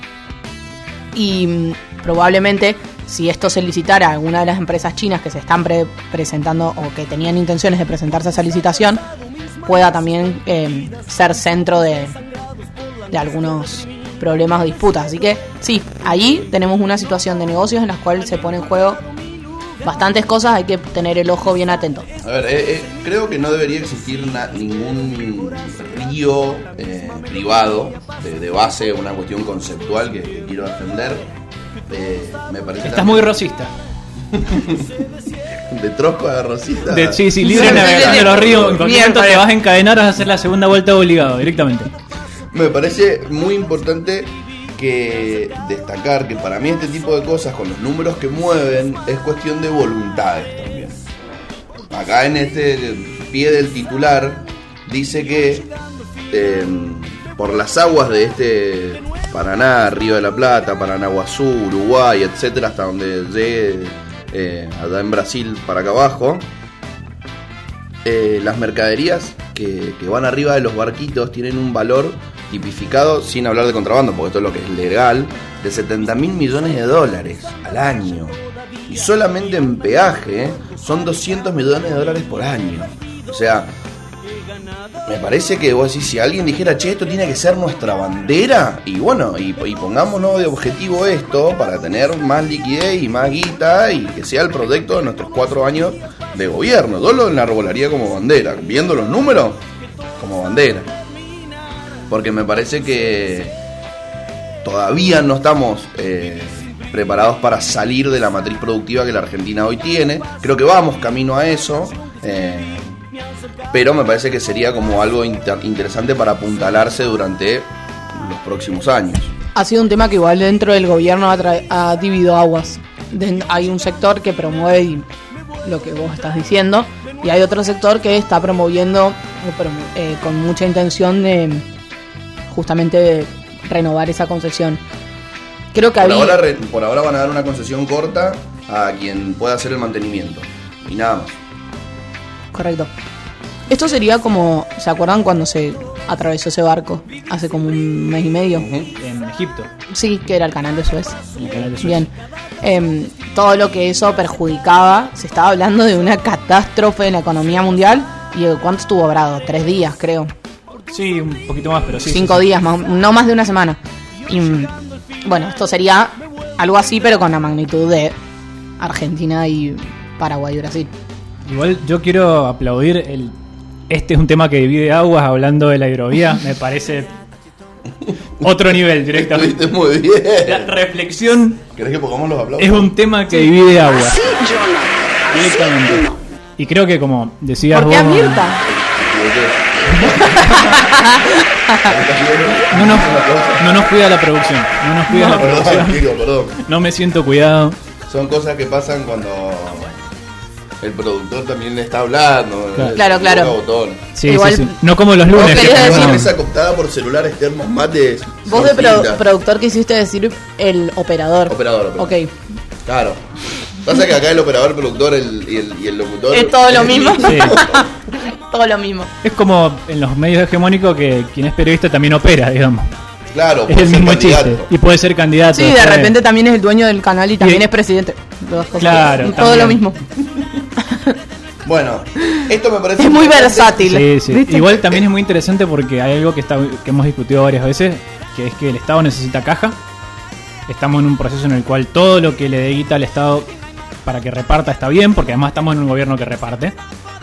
Y mm, probablemente si esto se licitara a alguna de las empresas chinas que se están pre- presentando o que tenían intenciones de presentarse a esa licitación, pueda también eh, ser centro de, de algunos problemas o disputas. Así que sí, allí tenemos una situación de negocios en la cual se pone en juego bastantes cosas, hay que tener el ojo bien atento. A ver, eh, eh, creo que no debería existir na- ningún río eh, privado de, de base, una cuestión conceptual que, que quiero defender. Eh, me parece Estás también- muy rosista. de trosco a Rosita. De, sí, sí, libre navegación de los ríos. En cualquier momento te vas a encadenar, vas a hacer la segunda vuelta obligado, directamente. Me parece muy importante que destacar que para mí este tipo de cosas con los números que mueven es cuestión de voluntades también. Acá en este pie del titular dice que eh, por las aguas de este Paraná, Río de la Plata, Paranaguazú, Uruguay, etcétera, hasta donde llegue eh, allá en Brasil para acá abajo, eh, las mercaderías que, que van arriba de los barquitos tienen un valor tipificado, sin hablar de contrabando, porque esto es lo que es legal, de 70 mil millones de dólares al año. Y solamente en peaje son 200 millones de dólares por año. O sea, me parece que vos decís, si alguien dijera, che, esto tiene que ser nuestra bandera, y bueno, y, y pongámonos de objetivo esto para tener más liquidez y más guita y que sea el proyecto de nuestros cuatro años de gobierno. Yo lo enarbolaría como bandera, viendo los números, como bandera. Porque me parece que todavía no estamos eh, preparados para salir de la matriz productiva que la Argentina hoy tiene. Creo que vamos camino a eso. eh, pero me parece que sería como algo inter- interesante para apuntalarse durante los próximos años. Ha sido un tema que igual dentro del gobierno ha, dividido aguas. Hay un sector que promueve lo que vos estás diciendo y hay otro sector que está promoviendo promo- eh, con mucha intención de justamente de renovar esa concesión. Creo que Por había... ahora, re- por ahora van a dar una concesión corta a quien pueda hacer el mantenimiento. Y nada más. Correcto. Esto sería como, ¿se acuerdan cuando se atravesó ese barco? Hace como un mes y medio. En Egipto. Sí, que era el canal de Suez. el canal de Suez. Bien. Em, todo lo que eso perjudicaba, se estaba hablando de una catástrofe en la economía mundial. ¿Y cuánto estuvo brado? Tres días, creo. Sí, un poquito más, pero sí. Cinco sí, sí. días, más- no más de una semana. Y mm, bueno, esto sería algo así, pero con la magnitud de Argentina y Paraguay y Brasil. Igual yo quiero aplaudir el. Este es un tema que divide aguas hablando de la hidrovía. Me parece otro nivel directamente. Muy La bien. reflexión ¿Querés que pongamos los aplausos? es un tema que divide aguas. Directamente. Y creo que como decías ¿Por qué a vos, Mirta? no nos, no nos cuida la producción. No nos cuida la Perdón, producción. digo, perdón. No me siento cuidado. Son cosas que pasan cuando el productor también le está hablando. Claro. le Claro, botón. Sí, Igual- sí, sí. No como los lunes. Vos que decir- Una mesa cooptada por celulares termos mates. Vos de pro- productor quisiste decir el operador. Operador, operador. Ok. Claro. Pasa que acá el operador, productor el, y, el, y el locutor. Es todo lo mismo. Sí. Todo lo mismo. Es como en los medios hegemónicos que quien es periodista también opera, digamos. Claro, Es puede el ser mismo candidato. chiste. Y puede ser candidato. Sí, de repente también es el dueño del canal y también Y- es presidente. Claro, Todo lo mismo. Bueno, esto me parece. Es muy versátil. Sí, sí. ¿Viste? Igual también es muy interesante porque hay algo que, está, que hemos discutido varias veces, que es que el Estado necesita caja. Estamos en un proceso en el cual todo lo que le dé guita al Estado para que reparta está bien, porque además estamos en un gobierno que reparte.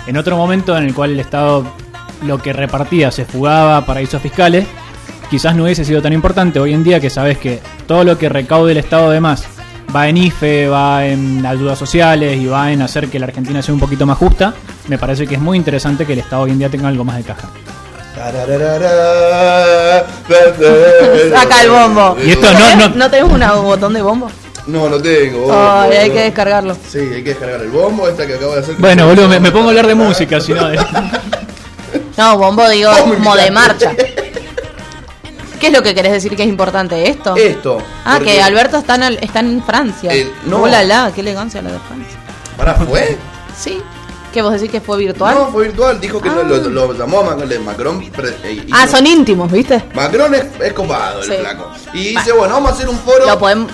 En otro momento en el cual el Estado lo que repartía se fugaba a paraísos fiscales, quizás no hubiese sido tan importante. Hoy en día que sabes que todo lo que recaude el Estado de más va en IFE, va en ayudas sociales y va en hacer que la Argentina sea un poquito más justa, me parece que es muy interesante que el Estado hoy en día tenga algo más de caja. Saca el bombo. Y esto no- ¿Tenés- no- ¿No tenemos un botón de bombo? No, no tengo. Ay, hay que descargarlo. Sí, hay que descargar el bombo, esta que acabo de hacer. Bueno, boludo, me, me pongo a hablar de música, si no... de- No, bombo digo me como de marcha. ¿Qué es lo que querés decir que es importante esto? Esto. ah, porque- que Alberto está en, está en Francia. El- no. Hola, la, qué elegancia la de Francia. ¿Para fue? Sí. ¿Qué vos decís que fue virtual? No, fue virtual. Dijo que Ah. no, lo, lo llamó a Macron. Eh, ah, son íntimos, ¿viste? Macron es, es copado, Sí. el flaco. Y dice, bueno, vamos a hacer un foro. Lo podemos.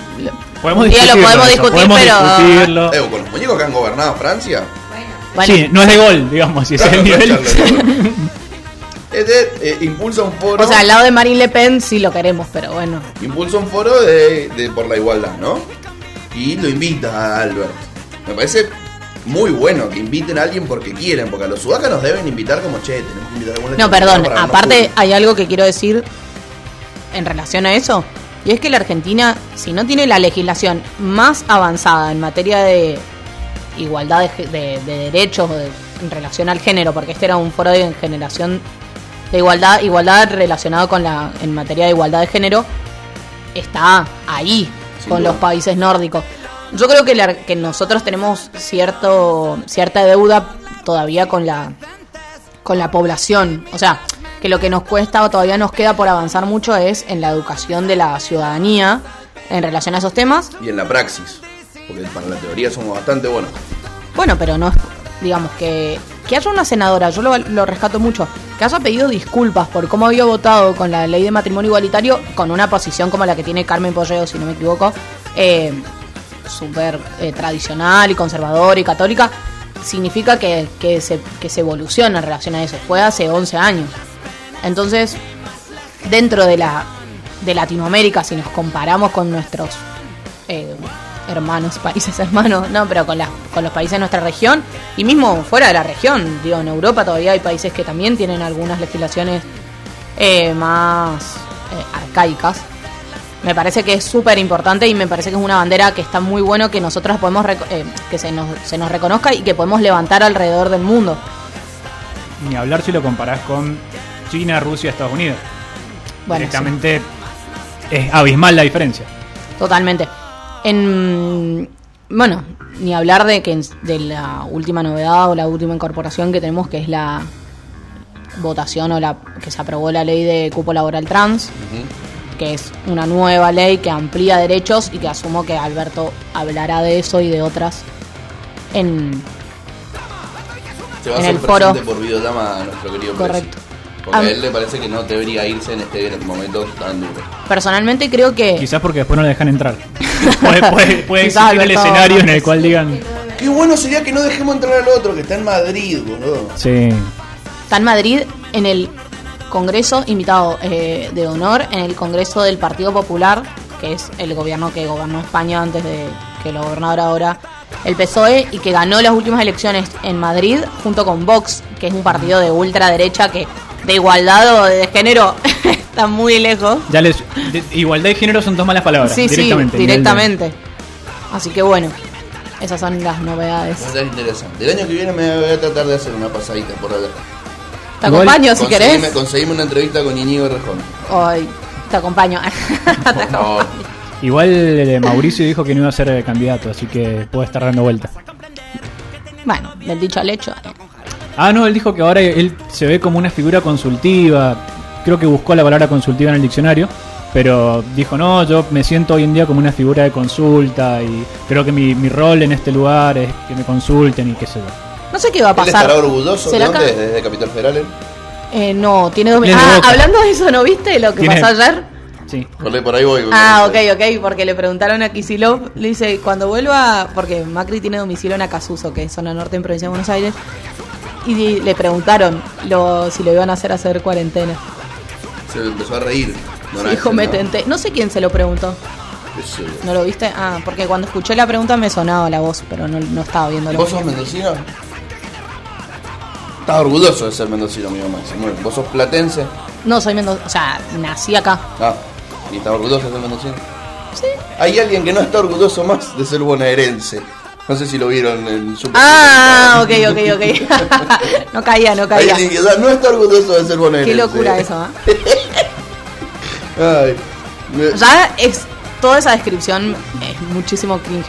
Lo- Podemos lo podemos discutir, podemos pero. discutirlo. Eh, con los muñecos que han gobernado Francia. Bueno, Sí, no es de gol, digamos, si ese es el nivel. claro. Este eh, impulsa un foro. O sea, al lado de Marine Le Pen sí lo queremos, pero bueno. impulsa un foro de, de- por la igualdad, ¿no? Y lo invita a Albert. Me parece muy bueno que inviten a alguien porque quieren, porque a los sudacas nos deben invitar como che, tenemos que invitar a alguna No, perdón. Aparte, público". hay algo que quiero decir en relación a eso. Y es que la Argentina, si no tiene la legislación más avanzada en materia de igualdad de, de- de derechos de- en relación al género, porque este era un foro de generación de igualdad, igualdad relacionado con la en materia de igualdad de género, está ahí Sin con duda. los países nórdicos. Yo creo que, la- que nosotros tenemos cierto cierta deuda todavía con la con la población. O sea, que lo que nos cuesta o todavía nos queda por avanzar mucho es en la educación de la ciudadanía en relación a esos temas. Y en la praxis. Porque para la teoría somos bastante buenos. Bueno, pero no es, digamos, que, que haya una senadora, yo lo, lo rescato mucho, que haya pedido disculpas por cómo había votado con la ley de matrimonio igualitario, con una posición como la que tiene Carmen Polleo, si no me equivoco, eh, súper eh, tradicional y conservadora y católica, significa que, que, se, que se evoluciona en relación a eso. Fue hace 11 años. Entonces, dentro de la de Latinoamérica, si nos comparamos con nuestros eh, hermanos, países hermanos, no, pero con, las con los países de nuestra región y mismo fuera de la región, digo, en Europa todavía hay países que también tienen algunas legislaciones eh, más eh, arcaicas. Me parece que es súper importante y me parece que es una bandera que está muy bueno que nosotros podemos, eh, que se nos, se nos reconozca y que podemos levantar alrededor del mundo. Ni hablar si lo comparás con China, Rusia, Estados Unidos. Bueno, Directamente es abismal la diferencia. Totalmente. En, bueno, ni hablar de que en- de la última novedad o la última incorporación que tenemos, que es la votación o la que se aprobó la ley de cupo laboral trans, que es una nueva ley que amplía derechos y que asumo que Alberto hablará de eso y de otras en Se va a En hacer el foro. presente por nuestro querido Correcto. Porque a él le parece que no debería irse en este momento tan duro. personalmente creo que Quizás porque después no le dejan entrar. Puede, puede, puede Quizás existir el escenario en el cual digan. Qué bueno sería que no dejemos entrar al otro, que está en Madrid, boludo. Sí. está en Madrid en el Congreso invitado eh, de honor en el Congreso del Partido Popular que es el gobierno que gobernó España antes de que lo gobernara ahora el PSOE y que ganó las últimas elecciones en Madrid junto con Vox, que es un partido de ultraderecha que de igualdad o de género está muy lejos. Ya les, de- igualdad y género son dos malas palabras. Sí, directamente. sí, directamente. Así que bueno, esas son las novedades. Va a ser interesante. El año que viene me voy a tratar de hacer una pasadita por allá. Te Igual- acompaño si querés. conseguime una entrevista con Iñigo Rejón. Ay, te acompaño. Igual eh, Mauricio dijo que no iba a ser candidato, así que puede estar dando vuelta. bueno, del dicho al hecho. eh. Ah, no, él dijo que ahora él se ve como una figura consultiva. Creo que buscó la palabra consultiva en el diccionario. Pero dijo, no, yo me siento hoy en día como una figura de consulta y creo que mi, mi rol en este lugar es que me consulten y qué sé yo. No sé qué va a ¿Él pasar. estará orgulloso? ¿De ¿Será dónde? acá? ¿Desde Capital Federal? él? Eh, no, tiene dos Viene de Ah, Boca. hablando de eso, ¿no viste lo que Tiene- pasó ayer? Sí. Por ahí, por ahí voy. Ah, ok, ok, porque le preguntaron a Kisilov, le dice, cuando vuelva, porque Macri tiene domicilio en Acasuso, que es zona norte en provincia de Buenos Aires, y le preguntaron lo, si lo iban a hacer hacer cuarentena. Se empezó a reír. No, Dijo, me tenté. No sé quién se lo preguntó. ¿No lo viste? Ah, porque cuando escuché la pregunta me sonaba la voz, pero no, no estaba viendo la ¿Vos sos mendocino? Estás orgulloso de ser mendocino, mi mamá. ¿Vos sos platense? No, soy mendo... O sea, nací acá. Ah, ¿y estás orgulloso de ser mendocino? Sí. Hay alguien que no está orgulloso más de ser bonaerense. No sé si lo vieron en su Ah, ok, ok, ok. no caía, no caía. no está orgulloso de ser bonaerense. Qué locura eso, ¿ah? Ay. Me- Ya es... Toda esa descripción es muchísimo cringe.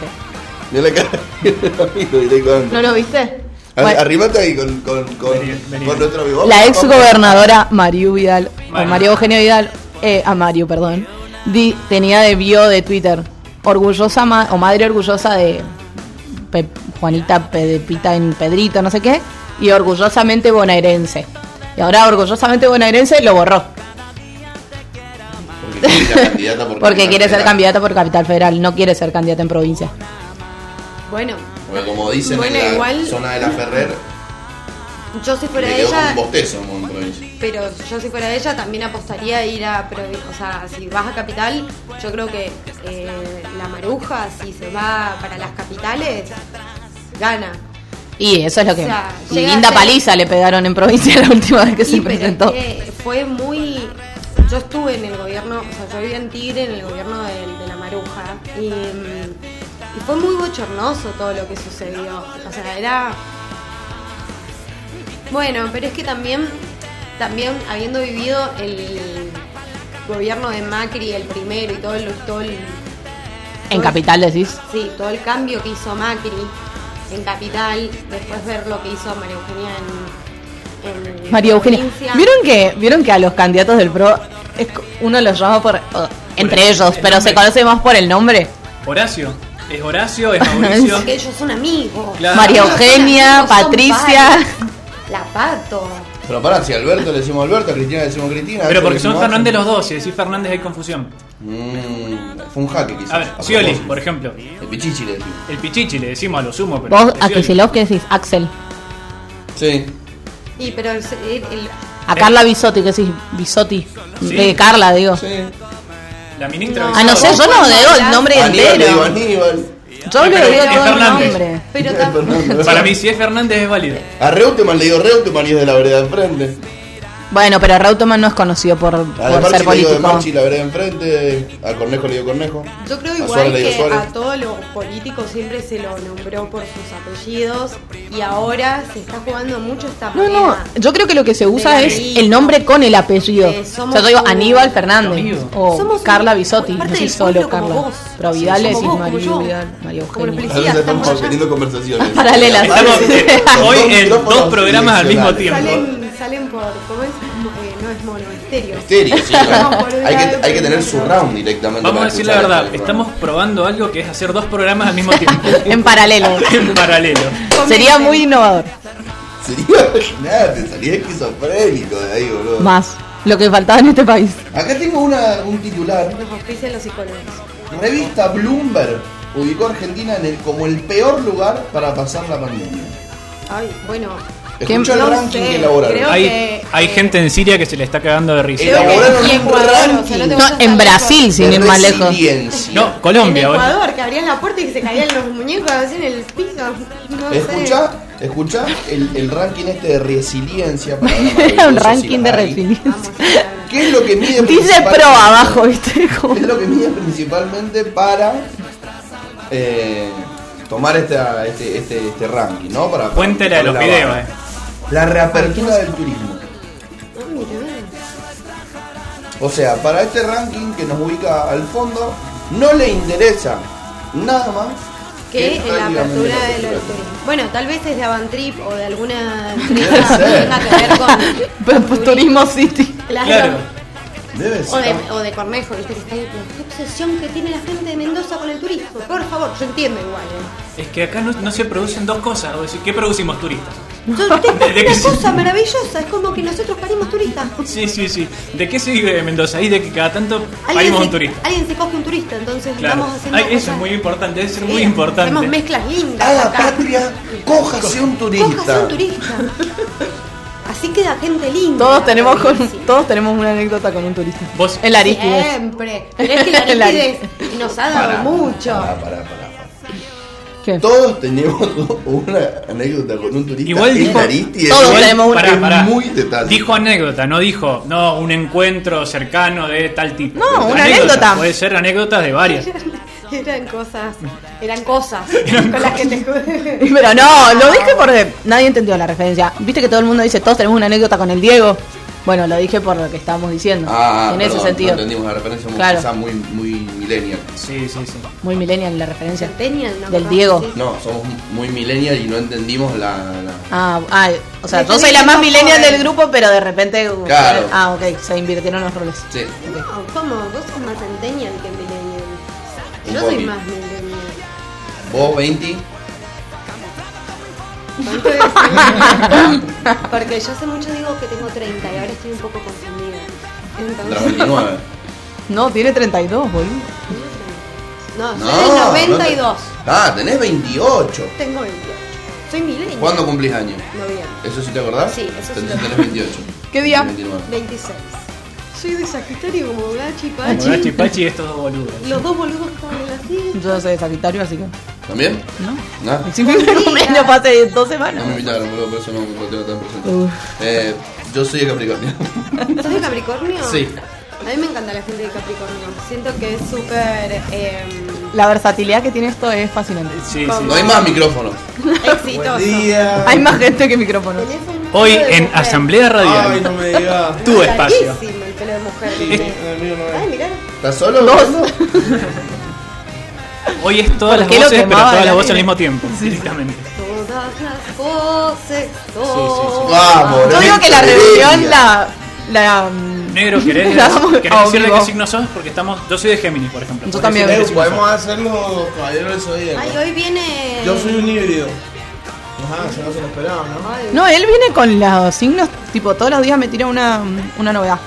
La cara directamente. ¿No lo viste? Bueno, Arrimate ahí con, con, con, Vení, vení. con nuestro amigo. la ex gobernadora Mariu Vidal, o Mario. María Eugenia Vidal, eh, a Mario, perdón, di- tenía de bio de Twitter, orgullosa ma- o madre orgullosa de Pe- Juanita Pedepita en Pedrito, no sé qué, y orgullosamente bonaerense. Y ahora orgullosamente bonaerense lo borró, Porque quiere ser candidata por porque Capital quiere ser Federal. candidata por Capital Federal, no quiere ser candidata en provincia. Bueno, Porque como dicen Bueno, en la igual- zona de la Ferrer, yo si fuera ella, un bostezo en provincia. Pero yo si fuera ella también apostaría a ir a o sea, si vas a capital, yo creo que eh, la maruja, si se va para las capitales, gana. Y eso es lo que... O sea, linda ser- paliza le pegaron en provincia la última vez que Sí, se es presentó. que fue muy. Yo estuve en el gobierno, o sea, yo vivía en Tigre, en el gobierno de, de la Maruja, y, y fue muy bochornoso todo lo que sucedió. O sea, era. Bueno, pero es que también, también habiendo vivido el gobierno de Macri, el primero, y todo el. Todo el En Capital decís. Sí, todo el cambio que hizo Macri en Capital, después ver lo que hizo María Eugenia en. en María Eugenia. provincia. ¿Vieron que, ¿Vieron que a los candidatos del PRO es uno los llama por. entre ellos, el pero se conoce más por el nombre? Horacio. Es Horacio, es Mauricio. Porque ellos son amigos. Claro. María Eugenia, amigos, Patricia. La Pato. Pero pará, si a Alberto le decimos Alberto, a Cristina le decimos Cristina. Pero porque son Fernández los dos, si decís Fernández hay confusión. Mm, fue un jaque quizás. A ver, a Scioli, por ejemplo. El pichichi le decimos. El Pichichi le decimos a lo sumo, pero. Vos a Scioli. Kicillof, ¿qué decís? Axel. Sí. Y pero el, el- el- A Carla Bisotti, ¿qué decís? Bisotti. Sí. De Carla, digo. Sí. La ministra. No. Ah, no sé, yo no digo el nombre Aníbal entero. Aníbal. Yo le digo es todo el Fernández. nombre. pero Es tam- Fernández. Para mí, si es Fernández es válido. A Reutemann le digo Reutemann y es de la vereda de enfrente. Bueno, pero Reutemann no es conocido por, A por De ser digo de político. Marchi la vereda de enfrente. A Cornejo le digo Cornejo. yo creo A igual Suárez le digo que a todos los políticos siempre se lo nombró por sus apellidos y ahora se está jugando mucho esta No, no, yo creo que lo que se usa es el nombre con el apellido. Eh, o sea, yo digo un- Aníbal Fernández o Somos Carla Bisotti, no del solo Carla. vos. Pero Vidal María yo. Vidal, María Eugenia. A veces estamos teniendo conversaciones. Paralelas. Estamos hoy en dos programas al mismo tiempo. Salen, por. ¿Cómo es? Eh, no es mono, estéreo. Estéreo, sí. Un hay, que, hay que tener otro. su round directamente. Vamos a decir la verdad, este estamos probando algo que es hacer dos programas al mismo tiempo. En paralelo. en paralelo. Sería muy innovador. Sería, nada, te salía esquizofrénico de ahí, boludo. Más. Lo que faltaba en este país. Acá tengo una, un titular. Nos auspician los psicólogos. Revista Bloomberg ubicó a Argentina en el, como el peor lugar para pasar la pandemia. Ay, bueno, Escucha el No ranking sé, que elaboraron. Hay, que, hay eh, gente en Siria que se le está cagando de risa. Que- Elaboraron y un Ecuador, o sea, no ranking. No, en Brasil, lejos. sin de ir más lejos. resiliencia. No, Colombia, En bueno. Ecuador, que abrían la puerta y se caían los muñecos así en el piso. No sé. Escucha, escucha el, el ranking este de resiliencia. para Era un ranking de resiliencia. ¿Qué es lo que mide Dice principalmente? pro abajo, ¿viste? ¿Qué es lo que mide principalmente para eh, tomar esta, este, este, este ranking, ¿no? Para, para Cuéntele a los videos, eh. La reapertura del turismo. O sea, para este ranking que nos ubica al fondo, no le interesa nada más Que en la apertura la de apertura los turismo. Bueno, tal vez es de Avantrip o de alguna empresa que ser. tenga que ver con. Pues, Turismo City. Claro. Debe O ser. de, o de Cornejo, ¿viste? Que está ahí, pero qué obsesión que tiene la gente de Mendoza con el turismo. Por favor, yo entiendo igual, ¿eh? Es que acá no, no se producen dos cosas. O decir, ¿Qué producimos turistas? Yo tengo ¿De qué una se- cosa maravillosa, es como que nosotros parimos turistas. Sí, sí, sí. ¿De qué se vive Mendoza? Ahí de que cada tanto Alguien parimos se, un turista. alguien se coge un turista, entonces Claro. vamos haciendo Ay, eso cosas- es muy importante, debe ser Sí, muy importante. Hacemos mezclas lindas. A la acá. patria, cójase un turista. Cójase un turista. Así queda gente linda. Todos tenemos, con, todos tenemos una anécdota con un turista. Vos- El Aristides. Siempre. Pero es que la El Aristides nos ha dado Pará, mucho. Pará, pará, Todos tenemos una anécdota con un turista. Igual en dijo-. Todos Igual tenemos una. Pará, es pará. muy detalle. Dijo anécdota, no dijo, no, un encuentro cercano de tal tipo. No, una anécdota. Puede ser anécdotas de varias. Eran cosas. Eran cosas con las que te. Pero no, lo dije porque nadie entendió la referencia. Viste que todo el mundo dice, todos tenemos una anécdota con el Diego. Bueno, lo dije por lo que estábamos diciendo. Ah, en perdón, ese sentido. No entendimos la referencia, muy, Claro. quizá muy, muy millennial. Sí, sí, sí. Muy millennial la referencia. Centennial, ¿no? Del Diego. sí. No, somos muy millennial y no entendimos la. la- Ah, ah, o sea, yo soy la más millennial del grupo, pero de repente. uh, Claro. Ah, ok, se invirtieron los roles. Sí. No, ¿cómo? Vos sos más centennial que millennial. Yo soy más millennial. Vos, 20. ¿Cuánto es? Porque yo hace mucho digo que tengo 30 y ahora estoy un poco confundida. Entonces, 29. No, tiene 32, boludo. no, No, soy del 92. no te- Ah, tenés 28. Tengo 28. Soy millennial. ¿Cuándo cumplís años? Noviembre. ¿Eso sí te acordás? Sí, eso sí Entonces tenés 28. ¿Qué día? 29. 26. Soy de Sagitario como Gachi Como Pachi. Gachi Pachi es todo boludo. Los dos boludos estaban así. Yo soy de Sagitario, así que. ¿También? No. ¿No? Si mi cumpleaños fue hace dos semanas. No me invitaron, boludo, por eso no lo tengo tan presente. Uf. Eh, yo soy de Capricornio. ¿Sos de Capricornio? Sí. A mí me encanta la gente de Capricornio. Siento que es súper eh, La versatilidad que tiene esto es fascinante. Sí, sí. No hay más micrófonos. exitoso. Hay más gente que micrófonos. Hoy en. Asamblea Radial. Ay, no me digas. Tu espacio. Pelo de mujer. Sí. tenés. El mío no Ay, es. mirá. ¿Estás solo? Dos. Hoy es todas ¿Por las voces, pero todas las la voces al mismo tiempo, directamente. Todas las voces. sí. Vamos, Yo digo que la reunión la. la mm, Negro, ¿querés, ¿querés a decir de vivo. qué signo sos? Porque estamos. Yo soy de Géminis, por ejemplo. Yo ¿Podés también. podemos hacerlo caballero del zodíaco. Ay, hoy viene. Yo soy un híbrido. Ajá, si no se lo esperaba, ¿no? Ay, No, él viene con los signos, tipo, todos los días me tira una, una novedad.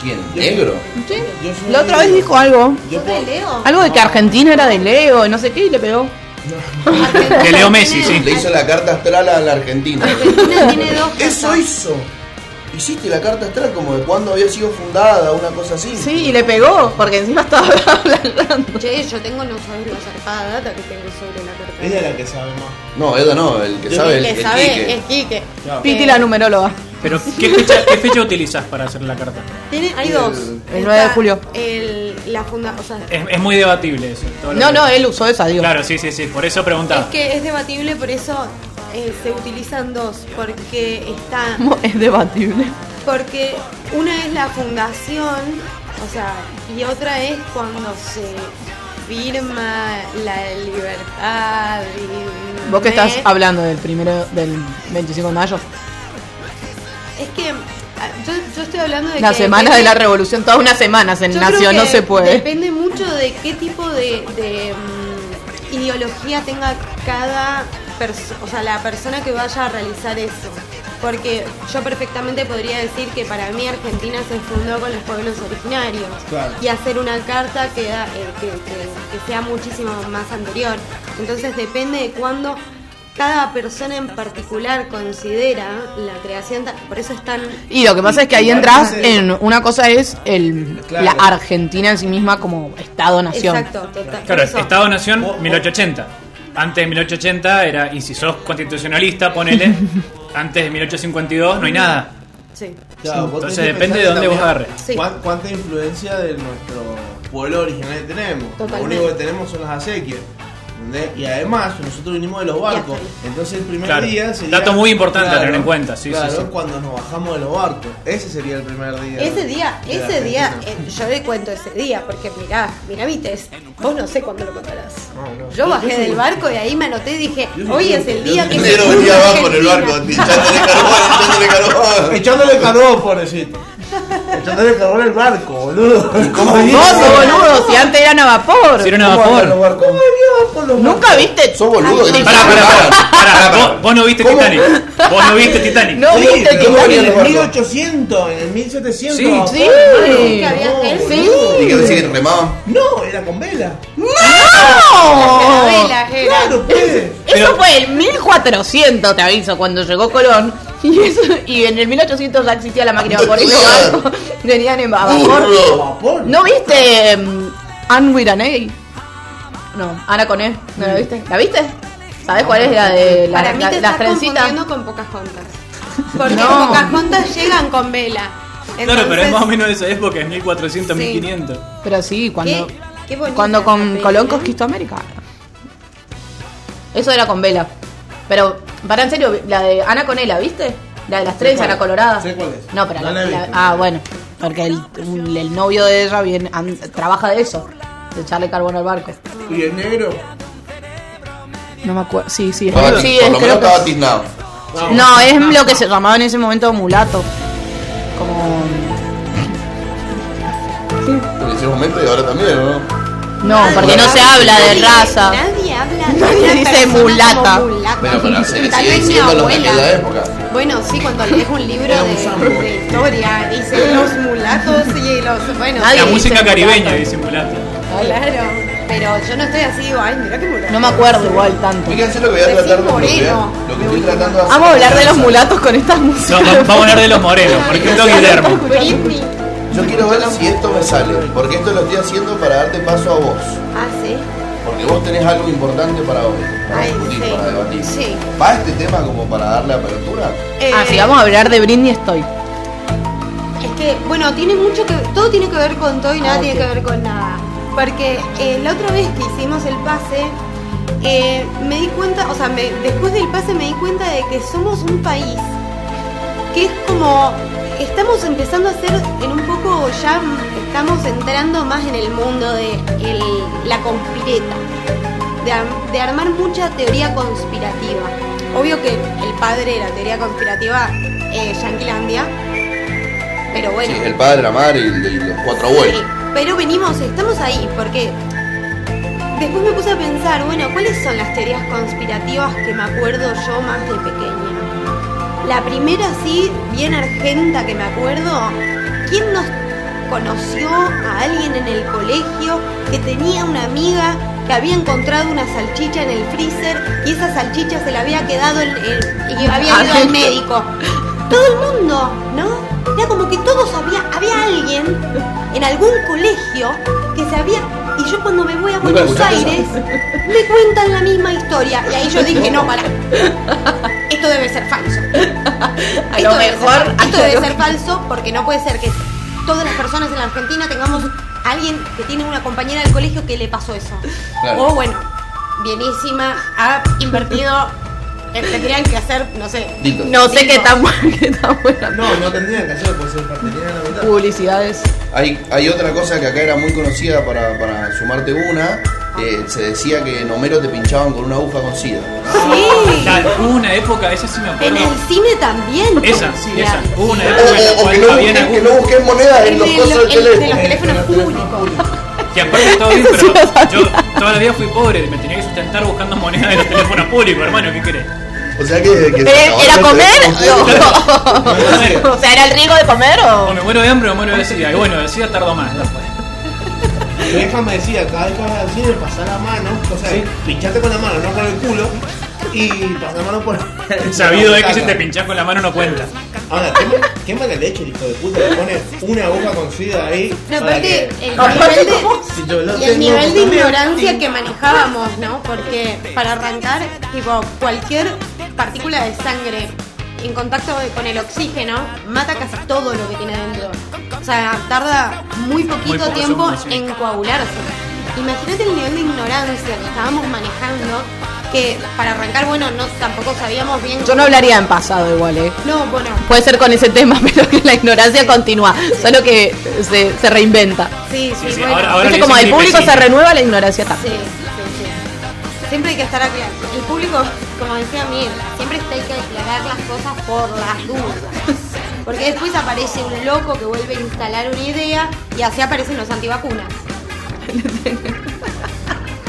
¿Quién? ¿Negro? Sí. Yo soy La otra vez dijo algo. Yo ¿sos de. Leo? Algo de que Argentina era de Leo y no sé qué y le pegó. De Leo Messi, sí. Le hizo la carta astral a la Argentina. Argentina tiene dos Eso hizo. Hiciste la carta astral como de cuándo había sido fundada, una cosa así. Sí, y le pegó, porque encima estaba hablando. Che, yo tengo no sabes la zarpada data que tengo sobre la carta. Ella es la que sabe más. No, Edo no, el que Yo- sabe el el, que sabe Quique. es Quique. Claro. Piti la numeróloga. Pero, ¿qué fecha, ¿qué fecha utilizas para hacer la carta? Tiene, hay dos. el 9 de julio. El, la funda, o sea, Es, es muy debatible eso. todo No, que- no, él usó esa, digo. Claro, sí, sí, sí. Por eso es preguntaba. que es debatible, por eso eh, se utilizan dos, porque está, ¿Cómo Es debatible. porque una es la fundación, o sea, y otra es cuando se firma la libertad. y- Vos que estás hablando del primero, del 25 de mayo. Es que ah, yo, yo estoy hablando de La que semana depende- de la revolución, todas unas semanas en Nación, no se puede. Depende mucho de qué tipo de, de, mm, ideología tenga cada o sea, la persona que vaya a realizar eso. Porque yo perfectamente podría decir que para mí Argentina se fundó con los pueblos originarios Claro. y hacer una carta que, da- eh, que, que- que sea muchísimo más anterior. Entonces depende de cuándo cada persona en particular considera la creación, por eso es tan... Y lo que pasa es que ahí entras en una cosa es el, Claro. la Argentina en sí misma como Estado-nación. Exacto, total. Claro. Estado-Nación Vos- vos- 1880. Antes de 1880 era, y si sos constitucionalista, ponele, antes de 1852 no hay nada. Sí. Claro, Entonces depende de dónde vos agarres. Sí. cuán- ¿Cuánta influencia de nuestro pueblo original tenemos? Totalmente. Lo único que tenemos son las acequias. ¿Entendés? Y además, nosotros vinimos de los barcos. Entonces el primer Claro. día sería. Dato muy importante a tener en cuenta, sí, claro, sí, sí. cuando nos bajamos de los barcos. Ese sería el primer día. Ese día, ese día, eh, yo le cuento ese día, porque mirá, mirá mi test, vos no sé cuándo lo contarás. No, no. Yo bajé del barco y ahí me anoté y dije, hoy es el día que funda venía abajo en el barco, echándole carbón, echándole carbón. Echándole carbón, pobrecito. Echándole carbón al barco, boludo. ¿Cómo boludo, si antes eran a vapor. Si era una ¿Cómo andan los vapor. Nunca viste. Sos boludo que Pará, pará, pará, pará, vos, vos no viste ¿Cómo? Titanic. Vos no viste Titanic. No Sí, viste que ¿cómo en el los barcos? 1800, en el 1700. Sí, sí. hermano. Nunca había No, gente. boludo. ¿Y qué decir que remaban? No, era con vela. La vela era. Claro, pues. Eso fue el 1400, te aviso, cuando llegó Colón. Y, eso, y en el 1800 ya existía la máquina de vapor y los barcos venían en vapor. ¿No viste um, Anne with an A? No, Ana con E. ¿No la viste? ¿La viste? ¿Sabes cuál es la de la- Para mí la- te las estás trencitas? confundiendo con Pocahontas. Porque No. Pocahontas llegan con vela. Claro, pero es más o menos de esa época, es 1400, Sí. 1500. Pero sí, cuando, Qué, qué bonita cuando con Colón ¿eh? conquistó América. Eso era con vela. Pero, para en serio, la de Ana Conela, ¿viste? La de las trenzas, cuál. la colorada. Sé cuál es. No, pero No la- la la- ah, bueno, porque el, el novio de ella bien, an- trabaja de eso, de echarle carbón al barco. Y el negro. No me acuerdo. Sí, sí, Estaba- sí, por es- lo menos creo que- estaba tiznado. No, es lo que se llamaba en ese momento mulato. Como. En ese momento y ahora también, ¿no? No, porque no se habla de raza. Nadie habla de Nadie una dice mulata. como mulata. Pero, pero se Tal sigue vez mi diciendo los de aquella época. Bueno, sí, cuando lees un libro de, historia, dice los mulatos y los. Bueno, Nadie La dice música mulato. caribeña, dice mulato. claro. Pero yo no estoy así, digo, ay, mira qué mulato. No me acuerdo igual tanto. Fíjense lo que voy a tratar de moreno. Lo que estoy tratando de hacer. Vamos a hablar de los mulatos con estas músicas. No, va- vamos a hablar de los morenos, por ejemplo Guillermo. Yo quiero ver si esto me sale. Porque esto lo estoy haciendo para darte paso a vos. Ah, sí. Porque vos tenés algo importante para hoy. Para Ay, discutir, sí. para debatir. Sí. ¿Va este tema como para darle apertura? Eh, Ah, si vamos a hablar de Britney estoy. Es que, bueno, tiene mucho que todo tiene que ver con todo y nada Ah, tiene que ver con nada. Porque eh, la otra vez que hicimos el pase, eh, me di cuenta, o sea, me- después del pase me di cuenta de que somos un país que es como, estamos empezando a ser en un poco, ya estamos entrando más en el mundo de el- la conspireta, de, ar- de armar mucha teoría conspirativa. Obvio que el padre de la teoría conspirativa es Yanquilandia, pero bueno. Sí, el padre, la madre y, y los cuatro abuelos. Sí, pero venimos, estamos ahí, porque después me puse a pensar, bueno, ¿cuáles son las teorías conspirativas que me acuerdo yo más de pequeña? La primera, sí, bien argenta que me acuerdo, ¿quién nos conoció a alguien en el colegio que tenía una amiga que había encontrado una salchicha en el freezer y esa salchicha se la había quedado en- en- y había ido al médico? Todo el mundo, ¿no? Era como que todos había, había alguien en algún colegio que se había. Y yo cuando me voy a ¿Nunca Buenos? Aires, me cuentan la misma historia. Y ahí yo dije, no, para. Esto debe ser falso. A Esto lo debe ser mejor. esto debe ser falso porque no puede ser que todas las personas en la Argentina tengamos alguien que tiene una compañera del colegio que le pasó eso. Claro. O bueno, bienísima, ha invertido, eh, tendrían que hacer, no sé, Dito. No sé qué tan, bu- qué tan buena. No, no tendrían que hacer, pues se partirían a la mitad. Publicidades. Hay, hay otra cosa que acá era muy conocida para, para sumarte una. Eh, se decía que en Homero te pinchaban con una aguja con sida. Sí. Claro, hubo una época, esa sí me En acuerdo. el cine también. Esa, Sí, esa. Hubo una O, época en la o- o que, cual no había busquen, que no busquen monedas en En los el- cosas del el- de teléfono. los teléfonos públicos. Que aparte estaba bien, pero yo toda la vida fui pobre, me tenía que sustentar buscando monedas de los teléfonos públicos, hermano, ¿qué querés? O sea que. que se ¿Eh, ¿Era comer? teléfono. No. o sea, ¿era el riesgo de comer O o.? me muero de hambre o me muero de sida. Y bueno, de sida tardó más después. Mi hija me decía, cada vez que vas al cine, pasá la mano, o sea, pinchate con la mano, no con el culo, y pasa la mano por. Sabido de que si te pinchás con la mano no cuenta. Ahora, qué, ma- qué mala leche el hijo de puta le pone una aguja con sida ahí. No, para aparte, que- el nivel de, Si yo lo y el tengo, nivel de también. ignorancia que manejábamos, ¿no? Porque para arrancar, tipo, cualquier partícula de sangre en contacto con el oxígeno mata casi todo lo que tiene dentro. O sea, tarda muy poquito Muy tiempo sí. en coagularse. Imagínate el nivel de ignorancia que estábamos manejando, que para arrancar, bueno, no tampoco sabíamos bien. Yo no hablaría en pasado igual, ¿eh? No, bueno, Puede ser con ese tema, pero que la ignorancia continúa. Solo que se, se reinventa. sí, sí, Sí, sí, bueno. ahora- ahora como el público se renueva, la ignorancia Sí, también. sí, sí. Siempre hay que estar aclarado. El público, como decía Miguel, siempre hay que aclarar las cosas por las dudas. Porque después aparece un loco que vuelve a instalar una idea y así aparecen los antivacunas.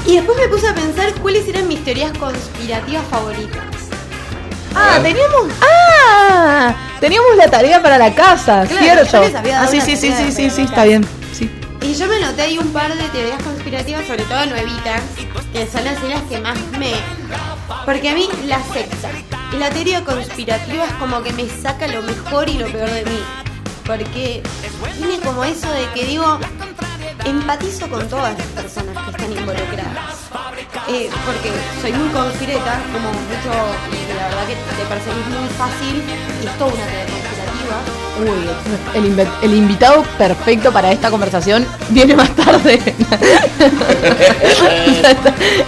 y después me puse a pensar cuáles eran mis teorías conspirativas favoritas. Ah, teníamos. Ah, teníamos la tarea para la casa, Claro, ¿cierto? yo les había dado ah, sí, una sí, sí, sí, sí, sí, está bien. Sí. Y yo me noté ahí un par de teorías conspirativas, sobre todo nuevitas, que son así las que más me... Porque a mí la secta y la teoría conspirativa es como que me saca lo mejor y lo peor de mí. Porque tiene como eso de que digo, empatizo con todas las personas que están involucradas. Eh, porque soy muy conspireta, como mucho, y la verdad que te perseguís muy fácil y es toda una teoría. Uy, el, invitado perfecto para esta conversación viene más tarde.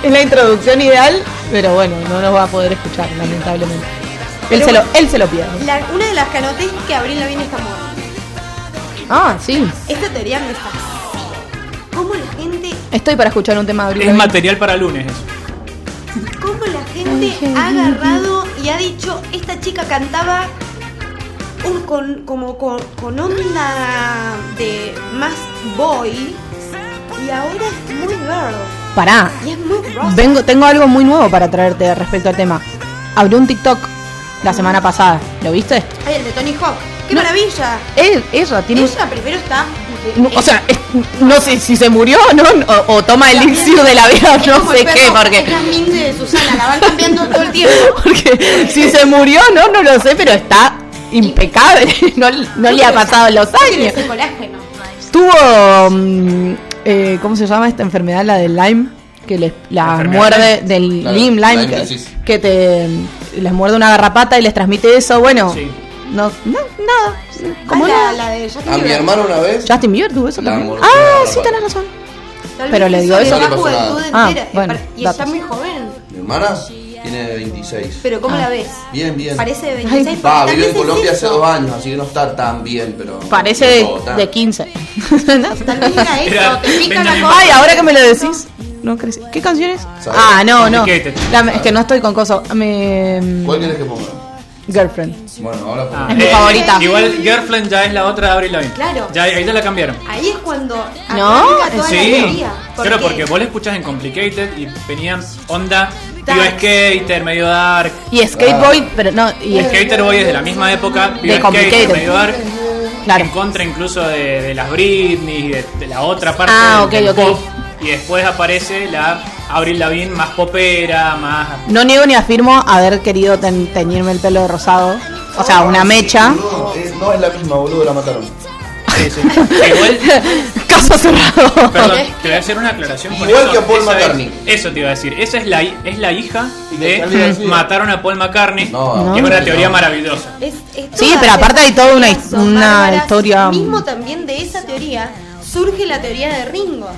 es la introducción ideal, pero bueno, no nos va a poder escuchar, lamentablemente. Él, Pero se lo, él se lo pierde. La- una de las que anoté es que Abril Lavigne está muerta. Ah, sí. Esta teoría me fascina. ¿Cómo la gente, Estoy para escuchar un tema de Abril Es Lavigne. material para lunes eso. cómo la gente ha agarrado y ha dicho, esta chica cantaba un, con, como con, con onda de más boy y ahora es muy girl Pará. y es muy rosa. Vengo, tengo algo muy nuevo para traerte respecto al tema. Abrió un TikTok la semana pasada. ¿Lo viste? Ay, el de Tony Hawk. ¡Qué No. maravilla! Él, ella tiene Ella primero está... No, o sea, es- no sé si se murió ¿no? o, o toma el elixir de la vida, es no sé qué, Es porque, la min de Susana, la van cambiando todo el tiempo. porque si se murió, no, no lo sé, pero está impecable, no, no le ha pasado los años. Tuvo, mm, eh, ¿cómo se llama esta enfermedad? La del Lyme, que les, la ¿Enfermedad muerde del Claro, Lyme, Lyme, Lyme que, te les muerde una garrapata y les transmite eso, bueno, Sí. no, no, nada, como Ah, la, de Justin A mi hermano una vez. Justin Bieber tuvo eso también. Ah, sí, tenés razón. Pero le dio hizo eso. la juventud Ah, entera. bueno, y está datos. muy joven. Mi hermana tiene 26. Pero ¿cómo Ah. la ves? Bien, bien. Parece de 26. Ay. porque Va, vivió en Colombia hace dos años, así que no está tan bien, pero. Parece de, no tan. de 15. Tal vez era eso, Era te pica la Benjamin cosa. Ay, ahora que me lo decís. No crecí. ¿Qué canciones? ¿Sabes? Ah, no, no. La- es que no estoy con cosas. Me, ¿Cuál quieres que ponga? girlfriend. Bueno, ahora Ah, Es mi favorita. Igual Girlfriend ya es la otra de Avril Lavigne. Claro. Ya, ahí ya la cambiaron. Ahí es cuando ¿No? toda la Sí, teoría. claro, porque vos la escuchás en Complicated y venían onda Dark. Skater, medio dark. Y Skateboy, pero no. Y Y Skater Boy es de la misma época, Bio Skater, Complicated. medio dark. Claro. En contra incluso de, de las Britney, de, de la otra parte Ah, del, ok, del ok. pop. Y después aparece la Avril Lavigne más popera, más... No niego ni afirmo haber querido ten- teñirme el pelo de rosado. O sea, una mecha. No es la misma, boludo, la mataron. Sí, sí. Igual, Caso cerrado. Perdón, te voy a hacer una aclaración. con Igual eso. que a Paul McCartney. Es, eso te iba a decir. Esa es la, es la hija de. Mataron a Paul McCartney. No, que es una no. teoría maravillosa. Es- es Sí, pero aparte hay toda una una bárbaras. historia- Mismo también de esa teoría surge la teoría de Ringo.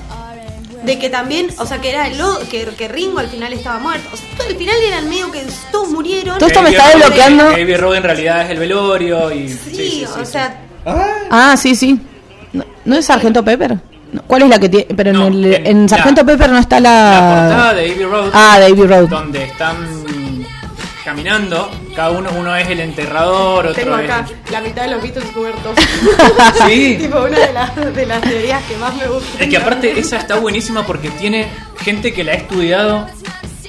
De que también, o sea, que era lo, que, que Ringo al final estaba muerto. O sea, todo- al final eran medio que todos murieron. Todo esto me está desbloqueando. Abbey Road en realidad es el velorio y... Sí, o sea, Ah, sí, sí. ¿No, no es Sargento Pepper? No, ¿Cuál es la que tiene? Pero No, en, el, en en la- Sargento Pepper no está La portada la. de Abbey Road, Ah, de Abbey Road. donde están caminando, cada uno, uno es el enterrador, otro tengo es... acá la mitad de los Beatles cubiertos. Sí. tipo una de las, de las teorías que más me gusta. Es que aparte esa está buenísima porque tiene gente que la ha estudiado.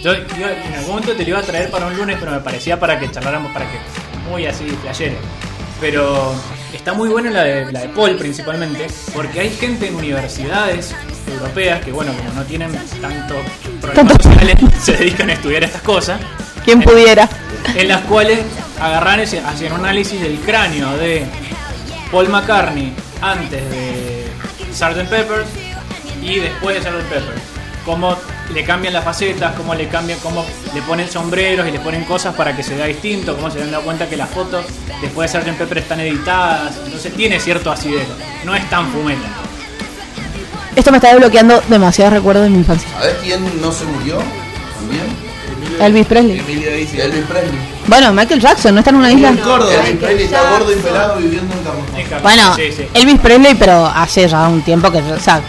Yo iba- en algún momento te lo iba a traer para un lunes, pero me parecía para que charláramos, para que muy así playere. Pero está muy buena la de, la de Paul principalmente, porque hay gente en universidades europeas que bueno, como no tienen tanto problemas sociales, se dedican a estudiar estas cosas. ¿Quién pudiera? en las cuales agarran y hacían un análisis del cráneo de Paul McCartney antes de Sgt. Pepper y después de Sgt. Pepper. Cómo le cambian las facetas, cómo le cambian, cómo le ponen sombreros y le ponen cosas para que se vea distinto, cómo se dan cuenta que las fotos después de Sgt. Pepper están editadas, entonces tiene cierto asidero, no es tan fumeta. Esto me está desbloqueando demasiados recuerdos de mi infancia. ¿Sabés quién no se murió? También. Elvis Presley. Emilia dice. Elvis Presley. Bueno, Michael Jackson, ¿no está en una isla? Córdoba. Elvis Presley está gordo y pelado viviendo en Carlos Bueno, sí, sí. Elvis Presley, pero hace ya un tiempo que, o sea,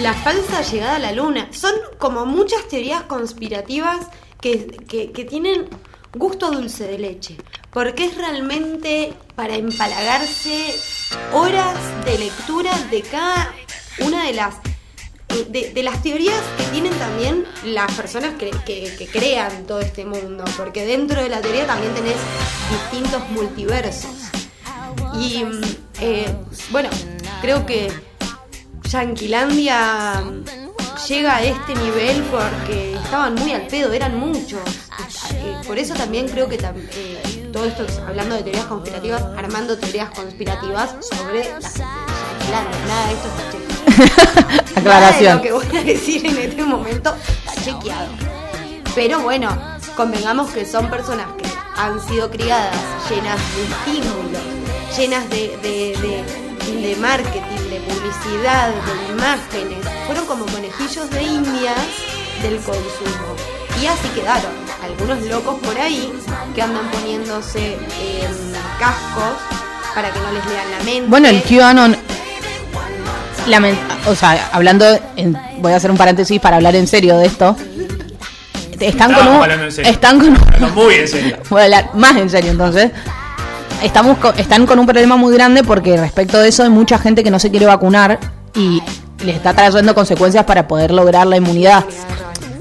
La falsa llegada a la luna. Son como muchas teorías conspirativas que, que- tienen gusto dulce de leche. Porque es realmente para empalagarse horas de lectura de cada una de las eh, de, las teorías que tienen también las personas que, que- que crean todo este mundo. Porque dentro de la teoría también tenés distintos multiversos. Y mm, eh, bueno, creo que Yanquilandia llega a este nivel porque estaban muy al pedo, eran muchos. Eh, por eso también creo que eh, todo esto, es- hablando de teorías conspirativas, armando teorías conspirativas sobre la Yanquilandia. Nada de esto está chequeado. Nada de aclaración. lo que voy a decir en este momento está chequeado. Pero bueno, convengamos que son personas que han sido criadas llenas de estímulos, llenas de, de, de- de marketing, de publicidad, de imágenes. Fueron como conejillos de indias del consumo. Y así quedaron. Algunos locos por ahí que andan poniéndose em, cascos para que no les lean la mente. bueno, el QAnon, o sea, hablando, en- voy a hacer un paréntesis para hablar en serio de esto. Están con un, hablando en serio. están con un- muy en serio. Voy a hablar más en serio entonces. Estamos co- están con un problema muy grande porque respecto de eso hay mucha gente que no se quiere vacunar y les está trayendo consecuencias para poder lograr la inmunidad.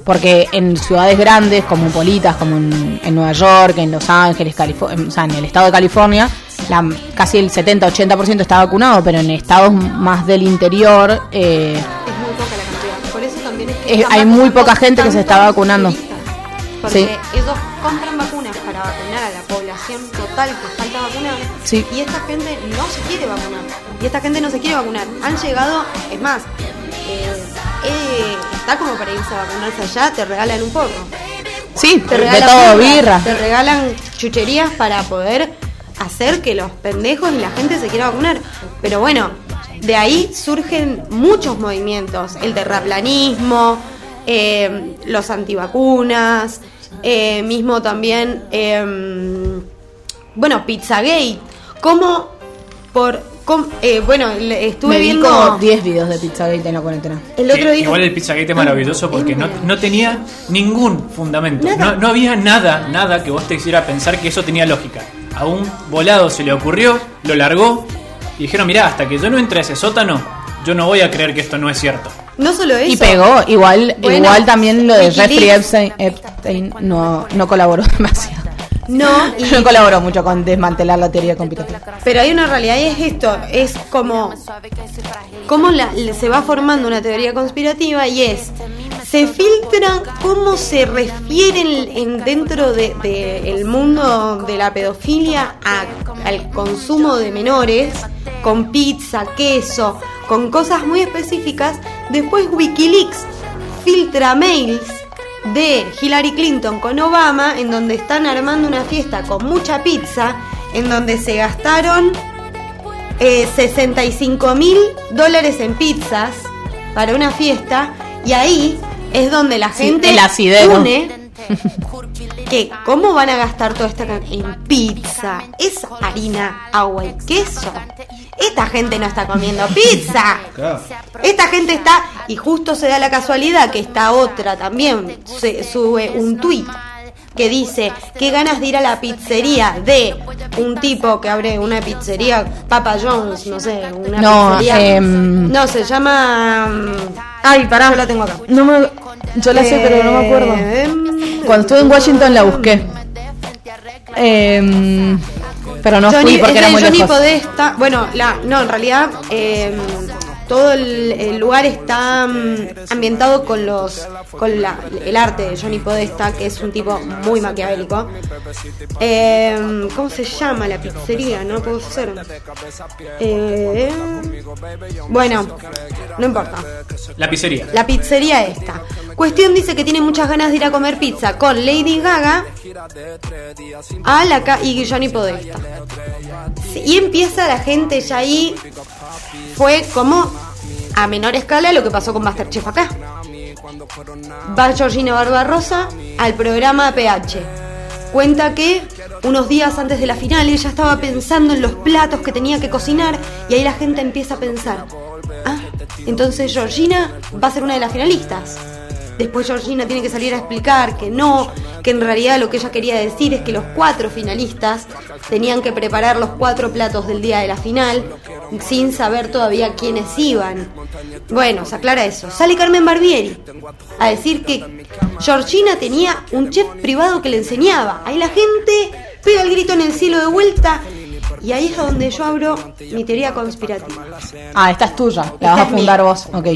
Porque en ciudades grandes, cosmopolitas, como en, en Nueva York, en Los Ángeles, Califo- en- o sea, en el estado de California, la- casi el 70-80% está vacunado, pero en estados más del interior eh, Es muy poca la cantidad. Por eso también es que hay muy poca gente que se está vacunando. Porque Sí. ellos compran vacunas para vacunar total que falta vacunar. Sí. Y esta gente no se quiere vacunar. Y esta gente no se quiere vacunar. Han llegado, es más, eh, eh, está como para irse a vacunarse allá, te regalan un poco. sí, Te de regalan todo birra, birra. Te regalan chucherías para poder hacer que los pendejos y la gente se quiera vacunar. Pero bueno, de ahí surgen muchos movimientos. El terraplanismo, eh, los antivacunas, eh, mismo también, eh, bueno, Pizzagate. Como por... eh, bueno, le- estuve Me viendo... como 10 videos de Pizzagate en la cuarentena. El otro día... igual el Pizzagate es maravilloso porque no, no tenía ningún fundamento. Nada. No, no había nada, nada que vos te hiciera pensar que eso tenía lógica. A un volado se le ocurrió, lo largó y dijeron, mirá, hasta que yo no entre a ese sótano, yo no voy a creer que esto no es cierto. No solo eso. Y pegó, igual, Bueno, igual también lo de Wikileaks. Jeffrey Epstein, Epstein no, no colaboró demasiado. No, y No colaboró mucho con desmantelar la teoría conspirativa. Pero hay una realidad y es esto, es como cómo la- se va formando una teoría conspirativa y es se filtra cómo se refieren en, dentro del de, el mundo de la pedofilia a- al consumo de menores con pizza, queso, con cosas muy específicas. Después Wikileaks filtra mails de Hillary Clinton con Obama en donde están armando una fiesta con mucha pizza, en donde se gastaron eh, 65 mil dólares en pizzas para una fiesta y ahí es donde la Sí, gente el asidero. une que cómo van a gastar toda esta en pizza, es harina, agua y queso. Esta gente no está comiendo pizza. Claro. Esta gente está, y justo se da la casualidad que esta otra también se sube un tweet que dice que ganas de ir a la pizzería de un tipo que abre una pizzería, Papa John's, no sé, una No, pizzería. em, no, se llama. mm, Ay, pará, yo la tengo acá. No me, yo la sé, pero no me acuerdo. Em, Cuando estuve en Washington la busqué. Em, pero no Johnny, fui porque es era de muy Johnny lejos. Podesta. Bueno, la, no, en realidad, eh, todo el, el lugar está mm, ambientado con los con la- el arte de Johnny Podesta, que es un tipo muy maquiavélico. Eh, ¿Cómo se llama la pizzería? No puedo ser. Eh, bueno, no importa. La pizzería. La pizzería esta. Cuestión dice que tiene muchas ganas de ir a comer pizza con Lady Gaga a la y Johnny Podesta. Y empieza la gente ya ahí. Fue como a menor escala lo que pasó con Masterchef acá. Va Georgina Barbarosa al programa PH. Cuenta que unos días antes de la final ella estaba pensando en los platos que tenía que cocinar y ahí la gente empieza a pensar, ah, entonces Georgina va a ser una de las finalistas. Después Georgina tiene que salir a explicar que no, que en realidad lo que ella quería decir es que los cuatro finalistas tenían que preparar los cuatro platos del día de la final sin saber todavía quiénes iban. Bueno, se aclara eso. Sale Carmen Barbieri a decir que Georgina tenía un chef privado que le enseñaba. Ahí la gente pega el grito en el cielo de vuelta y ahí es donde yo abro mi teoría conspirativa. Ah, esta es tuya. La vas a fundar vos. Ok.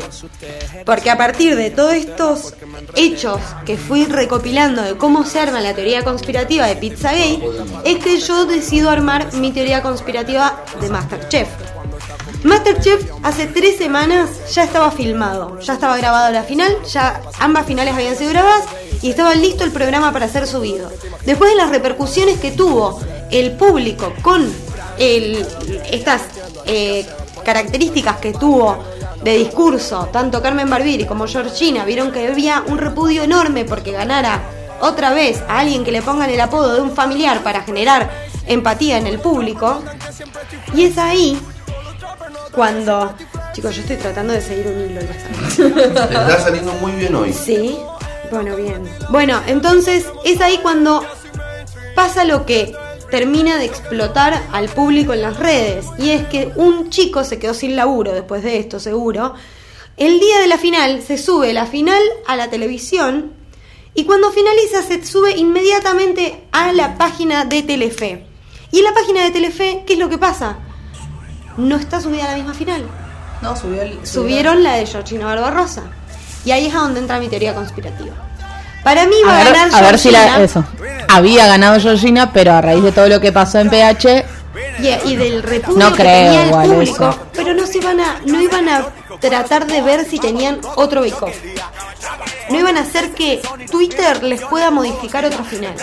Porque a partir de todos estos hechos que fui recopilando de cómo se arma la teoría conspirativa de Pizzagate, es que yo decido armar mi teoría conspirativa de Masterchef. Masterchef hace tres semanas ya estaba filmado, ya estaba grabado la final, ya ambas finales habían sido grabadas y estaba listo el programa para ser subido. Después de las repercusiones que tuvo el público con estas eh, características que tuvo de discurso, tanto Carmen Barbieri como Georgina vieron que había un repudio enorme porque ganara otra vez a alguien que le pongan el apodo de un familiar para generar empatía en el público. Y es ahí cuando... Chicos, yo estoy tratando de seguir un hilo. está saliendo muy bien hoy. Sí, bueno, bien. Bueno, entonces es ahí cuando pasa lo que termina de explotar al público en las redes. Y es que un chico se quedó sin laburo después de esto, seguro. El día de la final se sube la final a la televisión y cuando finaliza se sube inmediatamente a la página de Telefe. Y en la página de Telefe, ¿qué es lo que pasa? No está subida la misma final No, subió el. subieron la de Georgina Barbarosa. Y ahí es a donde entra mi teoría conspirativa. Para mí va A a, ver, ganar a ver si la, Georgina eso. Había ganado Georgina, pero a raíz de todo lo que pasó en PH, y, y del repudio No que creo tenía el igual público, eso. pero no se iban a, no iban a tratar de ver si tenían otro bake off. No iban a hacer que Twitter les pueda modificar otro final.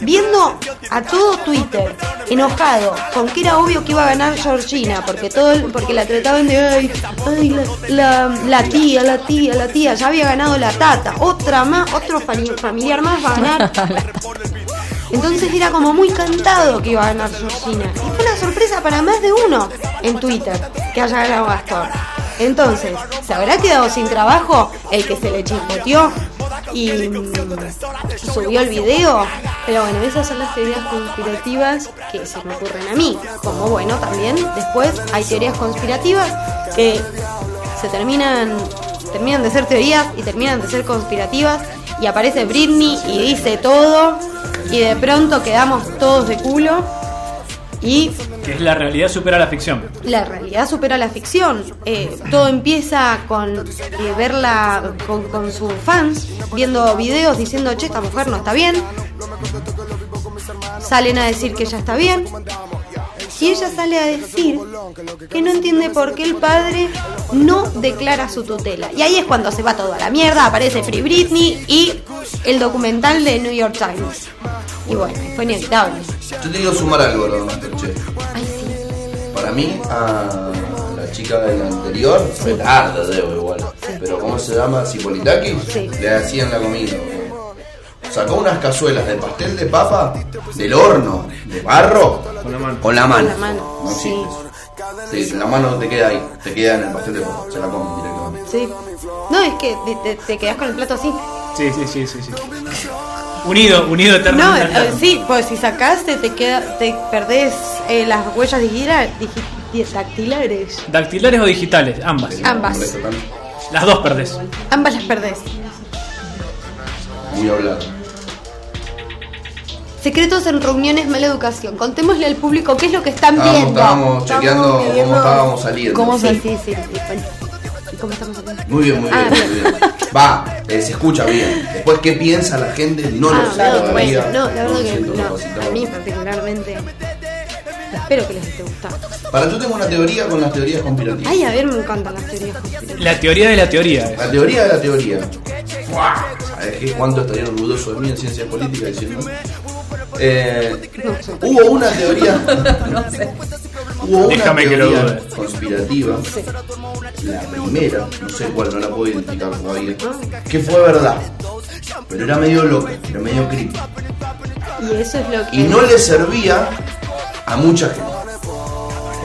Viendo a todo Twitter enojado con que era obvio que iba a ganar Georgina, porque todo el- porque la trataban de ay, ay, la, la- la tía, la tía, la tía, ya había ganado la tata, otra más, otro fami- familiar más va a ganar. Entonces era como muy cantado que iba a ganar Georgina. Y fue una sorpresa para más de uno en Twitter que haya ganado Gastón. Entonces, ¿se habrá quedado sin trabajo el que se le chispoteó y mm, subió el video? Pero bueno, esas son las teorías conspirativas que se me ocurren a mí. Como bueno, también después hay teorías conspirativas que se terminan terminan de ser teorías y terminan de ser conspirativas y aparece Britney y dice todo y de pronto quedamos todos de culo y Que es la realidad supera la ficción. la realidad supera la ficción. Eh, todo empieza con eh, verla con, con sus fans, viendo videos diciendo, che, esta mujer no está bien. Salen a decir que ella está bien. Y ella sale a decir que no entiende por qué el padre no declara su tutela. Y ahí es cuando se va todo a la mierda, aparece Free Britney y el documental de New York Times. Y bueno, fue inevitable. Yo te quiero sumar algo, lo de Masterchef. Ay, sí. Para mí, a la chica del anterior, fue tarde, debo igual. Pero ¿cómo se llama? Cipolitaki, Sí. le hacían la comida. Sacó unas cazuelas de pastel de papa del horno, de barro, Con la mano. con la mano. Con la mano, No sí. Sí, la mano no te queda ahí, te queda en el pastel de papa, se la comen directamente. Sí. No, es que te quedas con el plato así. Sí, sí, sí, sí. sí. Unido, unido No, eternamente. al eh, sí, pues si sacaste te queda, te perdés eh, las huellas digitales, digi- dactilares. ¿Dactilares o digitales? Ambas. Ambas. Las dos perdés. Ambas las perdés. Muy hablado. Secretos en reuniones, mala educación. Contémosle al público qué es lo que están Estábamos, viendo. estábamos chequeando viendo- cómo estábamos saliendo. ¿Cómo Sí, sí, sí. sí, bueno. ¿Y cómo estamos saliendo? Muy bien, muy bien, Ah, muy bien. Va, eh, se escucha bien. Después, ¿qué piensa la gente? No Ah, lo sé no, todavía. pues, no, la verdad que no. A mí particularmente. Espero que les esté gustando. Para yo tengo una teoría con las teorías conspirativas. Ay, a ver, me encantan las teorías conspirativas. La teoría de la teoría. es. La teoría de la teoría. ¿Sabes qué? ¿Cuánto estarían orgullosos de mí en ciencias políticas diciendo? Eh, No sé. hubo una teoría. Hubo una Déjame que lo teoría dude. conspirativa. La primera, no sé cuál, no la puedo identificar todavía. Que fue verdad. Pero era medio loca, era medio creepy. Y eso es lo que. Y no le servía a mucha gente.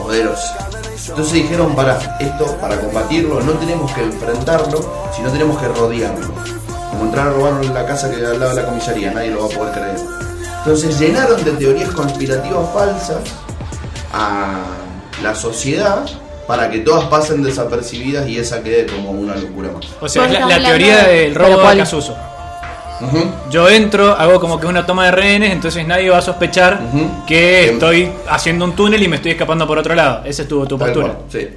Poderosa. Entonces dijeron, para esto, para combatirlo, no tenemos que enfrentarlo, sino tenemos que rodearlo. Como entrar a robar la casa que al lado de la comisaría, nadie lo va a poder creer. Entonces llenaron de teorías conspirativas falsas a la sociedad para que todas pasen desapercibidas y esa quede como una locura más. O sea, Vos es la, teoría de- del ¿Pero robo de cuál? Yo entro, hago como que es una toma de rehenes, entonces nadie va a sospechar que Bien. estoy haciendo un túnel y me estoy escapando por otro lado. Esa estuvo tu postura. cual, Sí.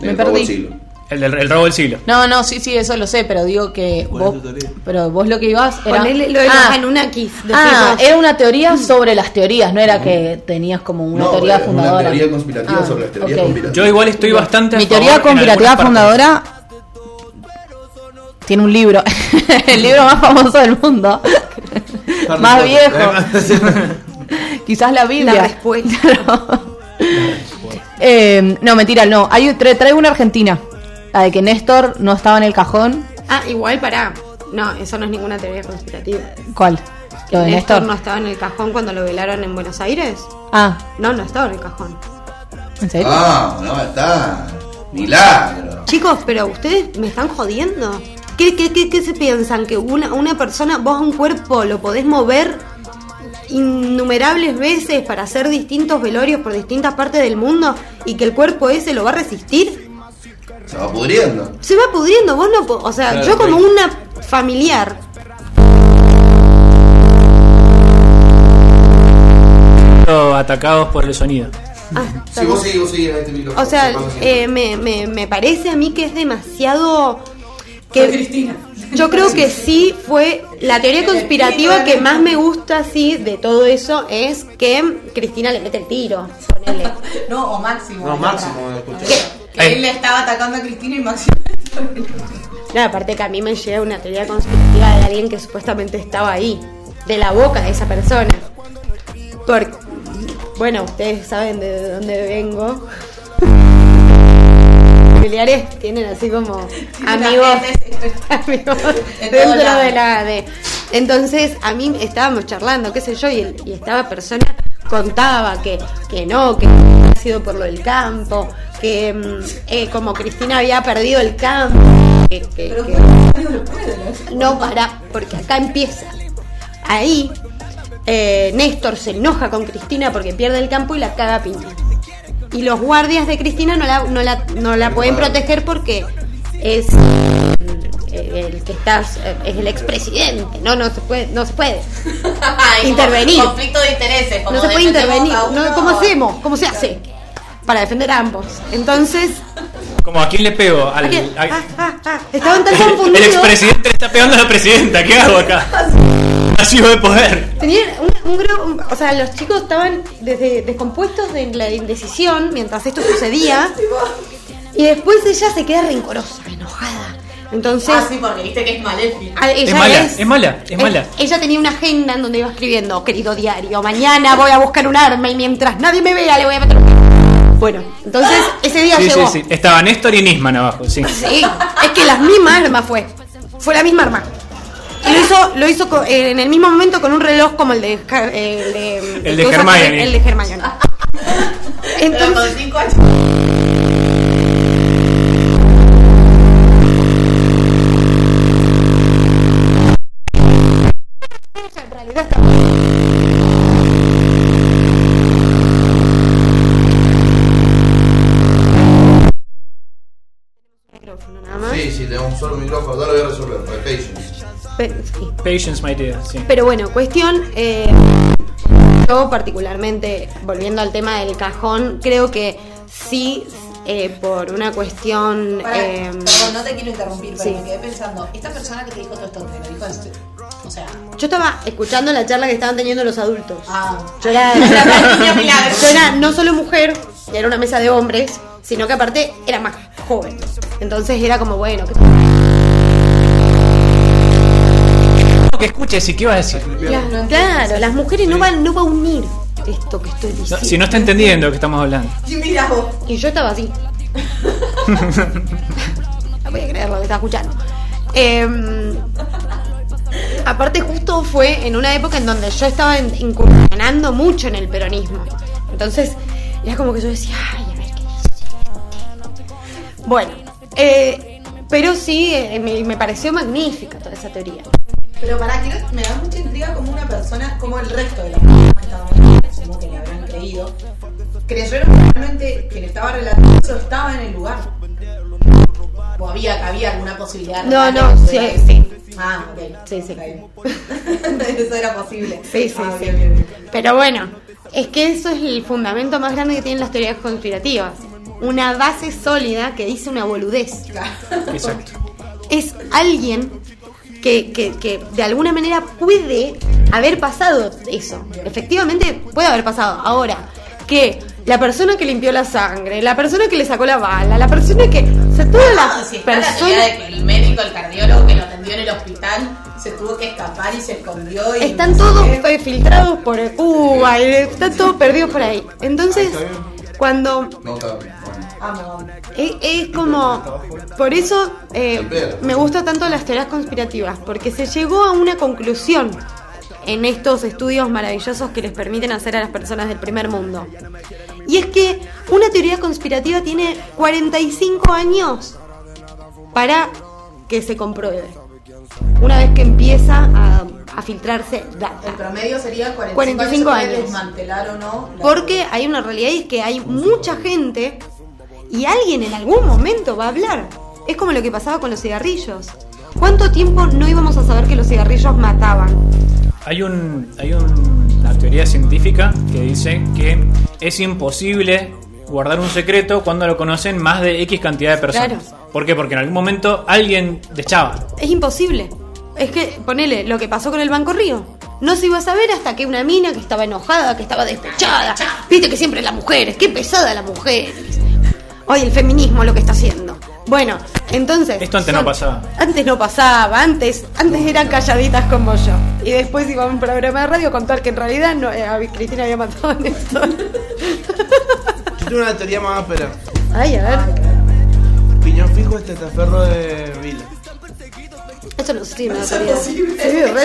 Me El robo perdí. del siglo. El del el robo del siglo. No, no, sí, sí, eso lo sé, pero digo que ¿Cuál vos, pero vos lo que ibas era Ponele lo de los ah, Anunnakis. ah, era una teoría sobre las teorías, no era que tenías como una No, teoría es fundadora. Una teoría conspirativa Ah, sobre las teorías conspirativas. Yo igual estoy bastante a Mi favor teoría conspirativa fundadora tiene un libro, el libro más famoso del mundo, más viejo, quizás la Biblia. La respuesta. Claro. Eh, no, mentira, no. Hay, tra- traigo una argentina. La de que Néstor no estaba en el cajón. Ah, igual para. No, eso no es ninguna teoría conspirativa. ¿Cuál? Lo de Néstor Néstor. no estaba en el cajón cuando lo velaron en Buenos Aires. Ah, No, no estaba en el cajón. ¿en serio? Ah, no, está. Milagro. Chicos, pero ustedes me están jodiendo. ¿Qué, qué, qué, qué se piensan? Que una, una persona, vos a un cuerpo lo podés mover innumerables veces para hacer distintos velorios por distintas partes del mundo y que el cuerpo ese lo va a resistir? Se va pudriendo. Se va pudriendo, vos no O sea, Claro, yo como sí. una familiar Atacados por el sonido. Ah, Si vos seguís, vos este micrófono. O sea, eh, me, me, me parece a mí que es demasiado... Que Yo creo que sí fue la teoría conspirativa que más me gusta sí de todo eso es que Cristina le mete el tiro. Ponele. No, o Máximo. No, máximo. Que, él le estaba atacando a Cristina y Máximo. No, aparte que a mí me llega una teoría conspirativa de alguien que supuestamente estaba ahí, de la boca de esa persona. Porque, bueno, ustedes saben de dónde vengo. Familiares tienen así como amigos, amigos En dentro de la de. Entonces a mí estábamos charlando, qué sé yo, y, y esta persona contaba que, que no, que había sido por lo del campo, que mm, eh, como Cristina había perdido el campo, que, que- Pero que- ¿cómo no para, porque acá empieza. Ahí eh, Néstor se enoja con Cristina porque pierde el campo y la caga piña. Y los guardias de Cristina no la, no la, no la pueden proteger porque es el, el que está es el expresidente. No, no se puede, no se puede. Ay, Intervenir. Conflicto de intereses. como No se puede intervenir. No, ¿Cómo hacemos? ¿Cómo se hace? Para defender a ambos. Entonces, Como a quién le pego al. Ah, ah, ah. estaban tan el confundidos. expresidente le está pegando a la presidenta. ¿Qué hago acá? Vacío de poder. Tenían un, un grupo, o sea, los chicos estaban desde, descompuestos de la indecisión mientras esto sucedía. Y después ella se queda rencorosa, enojada. Entonces, Ah, sí, porque viste que es maléfica. a- ella Es mala, es mala, es mala. Ella tenía una agenda en donde iba escribiendo, querido diario, mañana voy a buscar un arma y mientras nadie me vea le voy a meter un tiro". Bueno, entonces ese día Sí, sí, llegó. sí. Estaba Néstor y Nisman abajo, sí. Sí, es que las mismas armas fue. Fue la misma arma. Y lo hizo, lo hizo co- eh, en el mismo momento con un reloj como el de eh, el de, El de Hermione. El de Hermione. Con Entonces, cinco años. Patience, my dear. Sí. Pero bueno, cuestión, eh, yo particularmente, volviendo al tema del cajón, creo que sí, eh, por una cuestión... Pará, eh, perdón, no te quiero interrumpir, pero sí. me quedé pensando, esta persona que te dijo todo esto, te lo dijo serio? O sea, yo estaba escuchando la charla que estaban teniendo los adultos. ah, Yo era, yo era no solo mujer, era una mesa de hombres, sino que aparte era más joven. Entonces era como, bueno, ¿qué Que escuches y qué vas a decir. Claro, claro, las mujeres no van, no va a unir esto que estoy No, diciendo. si no está entendiendo de qué estamos hablando. y mira vos. Y yo estaba así. no voy a creer lo que estaba escuchando. Eh, aparte justo fue en una época en donde yo estaba incursionando mucho en el peronismo. Entonces era como que yo decía, ay, a ver qué dice. Bueno, eh, pero sí, eh, me, me pareció magnífica toda esa teoría. Pero para que me da mucha intriga como una persona, como el resto de las personas que estaban ahí, supongo que le habrán creído, creyeron que realmente quien estaba relatando eso estaba en el lugar. O había, había alguna posibilidad. No, no, que sí, sí. Ah, ok. Sí, sí. Eso era posible. Sí, sí, Ah, sí. bien, bien, bien. Pero bueno, es que eso es el fundamento más grande que tienen las teorías conspirativas. Una base sólida que dice una boludez. Exacto. Es alguien que, que, que de alguna manera puede haber pasado eso. Efectivamente puede haber pasado. Ahora, que la persona que limpió la sangre, la persona que le sacó la bala, la persona que... O sea, todas Ah, las si está la personas... de que el médico, el cardiólogo que lo atendió en el hospital, se tuvo que escapar y se escondió. Y Están no todos qué. eh, filtrados por Cuba, y están todos perdidos por ahí. Entonces, cuando No, es, es como, por eso eh, me gustan tanto las teorías conspirativas, porque se llegó a una conclusión en estos estudios maravillosos que les permiten hacer a las personas del primer mundo. Y es que una teoría conspirativa tiene 45 años para que se compruebe. Una vez que empieza a, a filtrarse El data. promedio sería 45, 45 años. años. Desmantelar o no. Porque hay una realidad y es que hay mucha gente y alguien en algún momento va a hablar. Es como lo que pasaba con los cigarrillos. ¿Cuánto tiempo no íbamos a saber que los cigarrillos mataban? Hay, un, hay un- una teoría científica que dice que es imposible guardar un secreto cuando lo conocen más de X cantidad de personas. Claro. ¿Por qué? Porque en algún momento alguien deschaba. Es imposible. Es que, ponele, lo que pasó con el Banco Río. No se iba a saber hasta que una mina que estaba enojada, que estaba despechada. Viste que siempre las mujeres, qué pesada la mujer. Hoy el feminismo lo que está haciendo. Bueno, entonces. Esto antes no pasaba. Antes no pasaba, antes, antes eran calladitas como yo. Y después iba a un programa de radio a contar que en realidad no, eh, a Cristina había matado a Néstor. Yo tengo una teoría más áspera. Ay, a ver. Piñón fijo es testaferro de Vila. Eso no Eso es posible. Sí, re,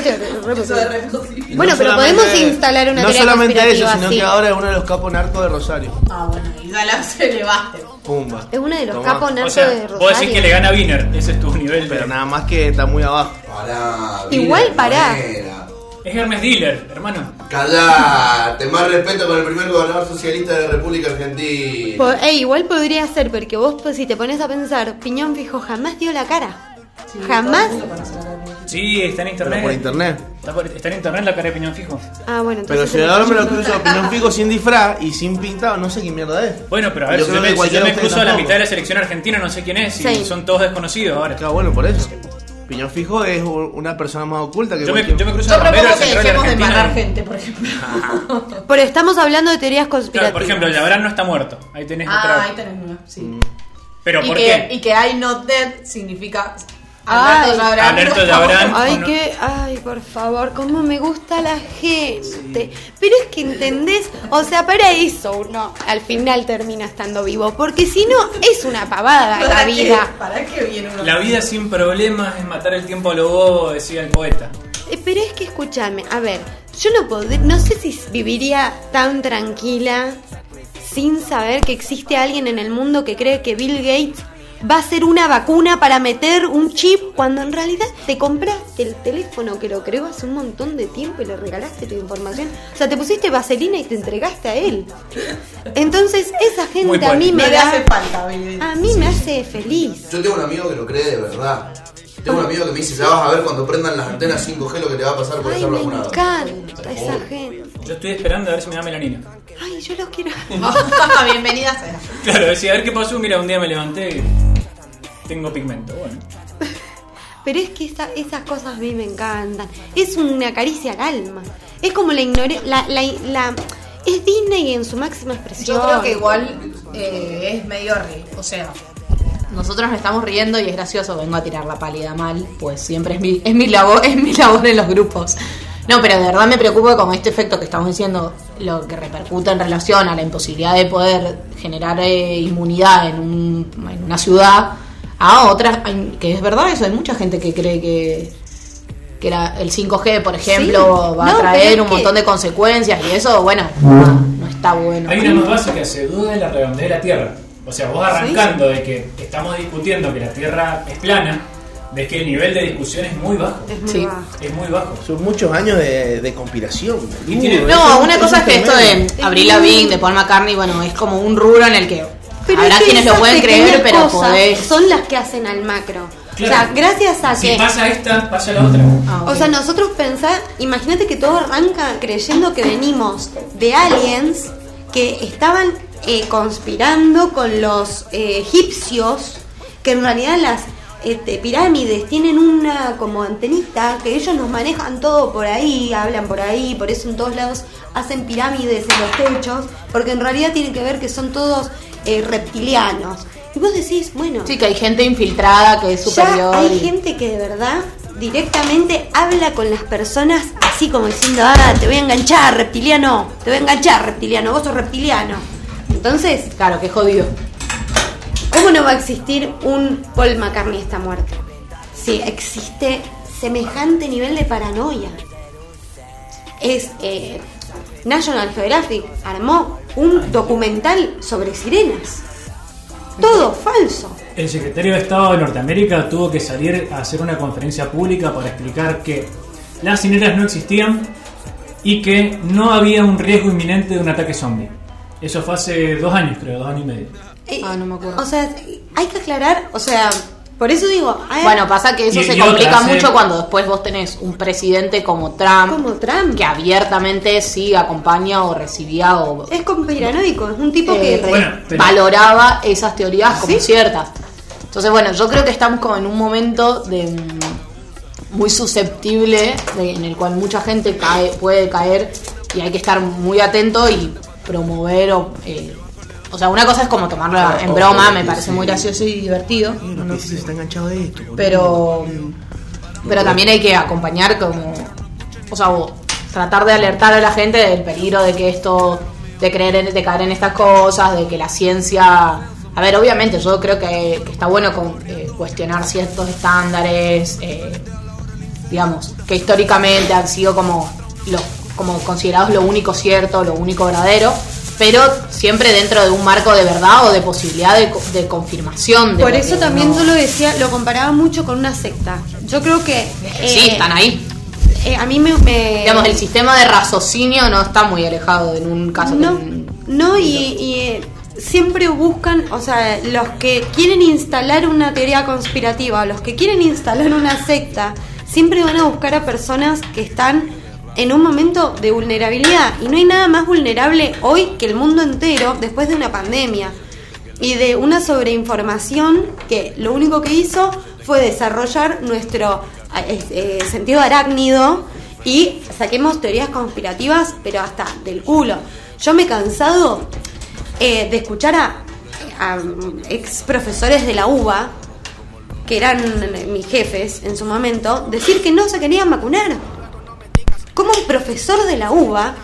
Eso Bueno, pero podemos instalar una No teoría solamente ellos, conspirativa sino así. que ahora es uno de los capos narcos de Rosario. Ah, bueno, y Gala se elevaste. Pumba. Es uno de los Tomá. capos O sea, de vos Rosario. decís que le gana a Wiener, ese es tu nivel. Pero de... nada más que está muy abajo. Pará, Igual pará. manera. Es Hermes Diller, hermano. Callate, más respeto con el primer gobernador socialista de la República Argentina. Po- ey, igual podría ser, porque vos pues, si te pones a pensar, Piñón Fijo jamás dio la cara. jamás. Sí, está en Pero internet. por internet. Está, por- está en internet la cara de Piñón Fijo. Ah, bueno, Pero entonces. si ahora me lo cruzo Piñón fijo sin disfraz y sin pintado, no sé qué mierda es. Bueno, pero a ver, Yo si creo yo me, que si yo me cruzo a la mitad de la selección argentina, no sé quién es, y Sí. son todos desconocidos ahora. Claro, bueno, por eso. Piñón fijo es una persona más oculta que Yo me, yo me cruzo Yo a Romero, que de dejemos de Argentina. embarrar y- gente, por ejemplo. Pero estamos hablando de teorías Claro, conspirativas. por ejemplo, Yabrán no está muerto. Ahí tenés ah, otra. ahí tenés una. Sí. Pero y, ¿por que, qué? y que I not dead significa. Ay. Alberto Yabrán. Ay, no- que, ay, por favor, cómo me gusta la gente. Pero es que entendés, o sea, para eso uno al final termina estando vivo, porque si no es una pavada la vida. ¿Para qué viene uno? La vida sin problemas es matar el tiempo a lo bobo, decía el poeta. Eh, Pero es que escúchame, a ver, yo no podré, no sé si viviría tan tranquila sin saber que existe alguien en el mundo que cree que Bill Gates va a ser una vacuna para meter un chip cuando en realidad te compraste el teléfono que lo creó hace un montón de tiempo y le regalaste tu información. O sea, te pusiste vaselina y te entregaste a él. Entonces, esa gente a mí me No da... hace falta, baby. A mí me hace feliz. Yo tengo un amigo que lo cree de verdad. Tengo un amigo que me dice, ya vas a ver cuando prendan las antenas 5G lo que te va a pasar por Ay, estar me vacunado. encanta esa gente. Yo estoy esperando a ver si me da melanina. Ay, yo los quiero. Bienvenida sea. Claro, decía, a ver qué pasó. Mira, un día me levanté y tengo pigmento. Bueno, Pero es que esa- esas cosas a mí me encantan. Es una caricia al alma. Es como la ignore... La, la, la- es Disney en su máxima expresión. Yo creo que igual eh, es medio re. O sea, Nosotros nos estamos riendo y es gracioso, vengo a tirar la pálida mal, pues siempre es mi, es mi labor, es mi labor en los grupos. No, pero de verdad me preocupa con este efecto que estamos diciendo, lo que repercute en relación a la imposibilidad de poder generar eh, inmunidad en, un- en una ciudad, a otras, hay- que es verdad eso, hay mucha gente que cree que, que la- el 5G, por ejemplo, Sí. va No, a traer un que- montón de consecuencias y eso, bueno, no, no está bueno. hay una más básica, se duda de la redondez de la Tierra. O sea, vos arrancando de que estamos discutiendo que la Tierra es plana, ves que el nivel de discusión es muy bajo. Es muy Sí. bajo. Es muy bajo. Son muchos años de, de conspiración. No, una cosa es que esto de Avril Lavigne, de Paul McCartney, bueno, es como un rubro en el que Pero habrá es que quienes lo pueden creer, pero podés... son las que hacen al macro. O sea, gracias a Si que... pasa esta, pasa la otra. Ah, O sea, nosotros pensar, imagínate que todo arranca creyendo que venimos de aliens que estaban eh, conspirando con los eh, egipcios, que en realidad las este, pirámides tienen una como antenita, que ellos nos manejan todo por ahí, hablan por ahí, por eso en todos lados hacen pirámides en los techos, porque en realidad tiene que ver que son todos eh, reptilianos. Y vos decís, bueno, Sí, que hay gente infiltrada que es superior. ya hay y- gente que de verdad directamente habla con las personas así como diciendo, ah, te voy a enganchar, reptiliano, te voy a enganchar, reptiliano, vos sos reptiliano. Entonces, Claro, que jodido. ¿Cómo no va a existir un Paul McCartney está muerto? Si existe semejante nivel de paranoia. Es eh, National Geographic armó un documental sobre sirenas. Todo falso. El secretario de Estado de Norteamérica tuvo que salir a hacer una conferencia pública para explicar que las cineras no existían y que no había un riesgo inminente de un ataque zombie. Eso fue hace dos años, creo, dos años y medio. Eh, Ah, no me acuerdo. O sea, hay que aclarar, o sea, por eso digo, hay- Bueno, pasa que eso Y- se y complica eh. mucho cuando después vos tenés un presidente como Trump, como Trump, que abiertamente sí acompaña o recibía o es conspiranoico, es un tipo eh, que... Bueno, pero- valoraba esas teorías como Sí. ciertas. Entonces, bueno, yo creo que estamos como en un momento de mm, muy susceptible, de- en el cual mucha gente cae, puede caer y hay que estar muy atento y promover o... eh, o sea, una cosa es como tomarlo en broma, me parece muy gracioso y divertido. No sé. está enganchado de esto. Pero, pero también hay que acompañar como, o sea, o tratar de alertar a la gente del peligro de que esto, de creer, en- de caer en estas cosas, de que la ciencia, a ver, obviamente yo creo que, que está bueno con- eh, cuestionar ciertos estándares, eh, digamos, que históricamente han sido como los, como considerados lo único cierto, lo único verdadero. Pero siempre dentro de un marco de verdad o de posibilidad de, de confirmación. De Por eso también uno- yo lo decía, lo comparaba mucho con una secta. Yo creo que... Sí, eh, están ahí. eh, a mí me... me- Digamos, el sistema de raciocinio no está muy alejado en un caso. No, no y, y, eh, siempre buscan, o sea, los que quieren instalar una teoría conspirativa, los que quieren instalar una secta, siempre van a buscar a personas que están en un momento de vulnerabilidad. Y no hay nada más vulnerable hoy que el mundo entero después de una pandemia. Y de una sobreinformación que lo único que hizo fue desarrollar nuestro eh, eh, sentido arácnido y saquemos teorías conspirativas, pero hasta del culo. Yo me he cansado eh, de escuchar a, a ex profesores de la UBA, que eran mis jefes en su momento, decir que no se querían vacunar. ¿Cómo un profesor de la UBA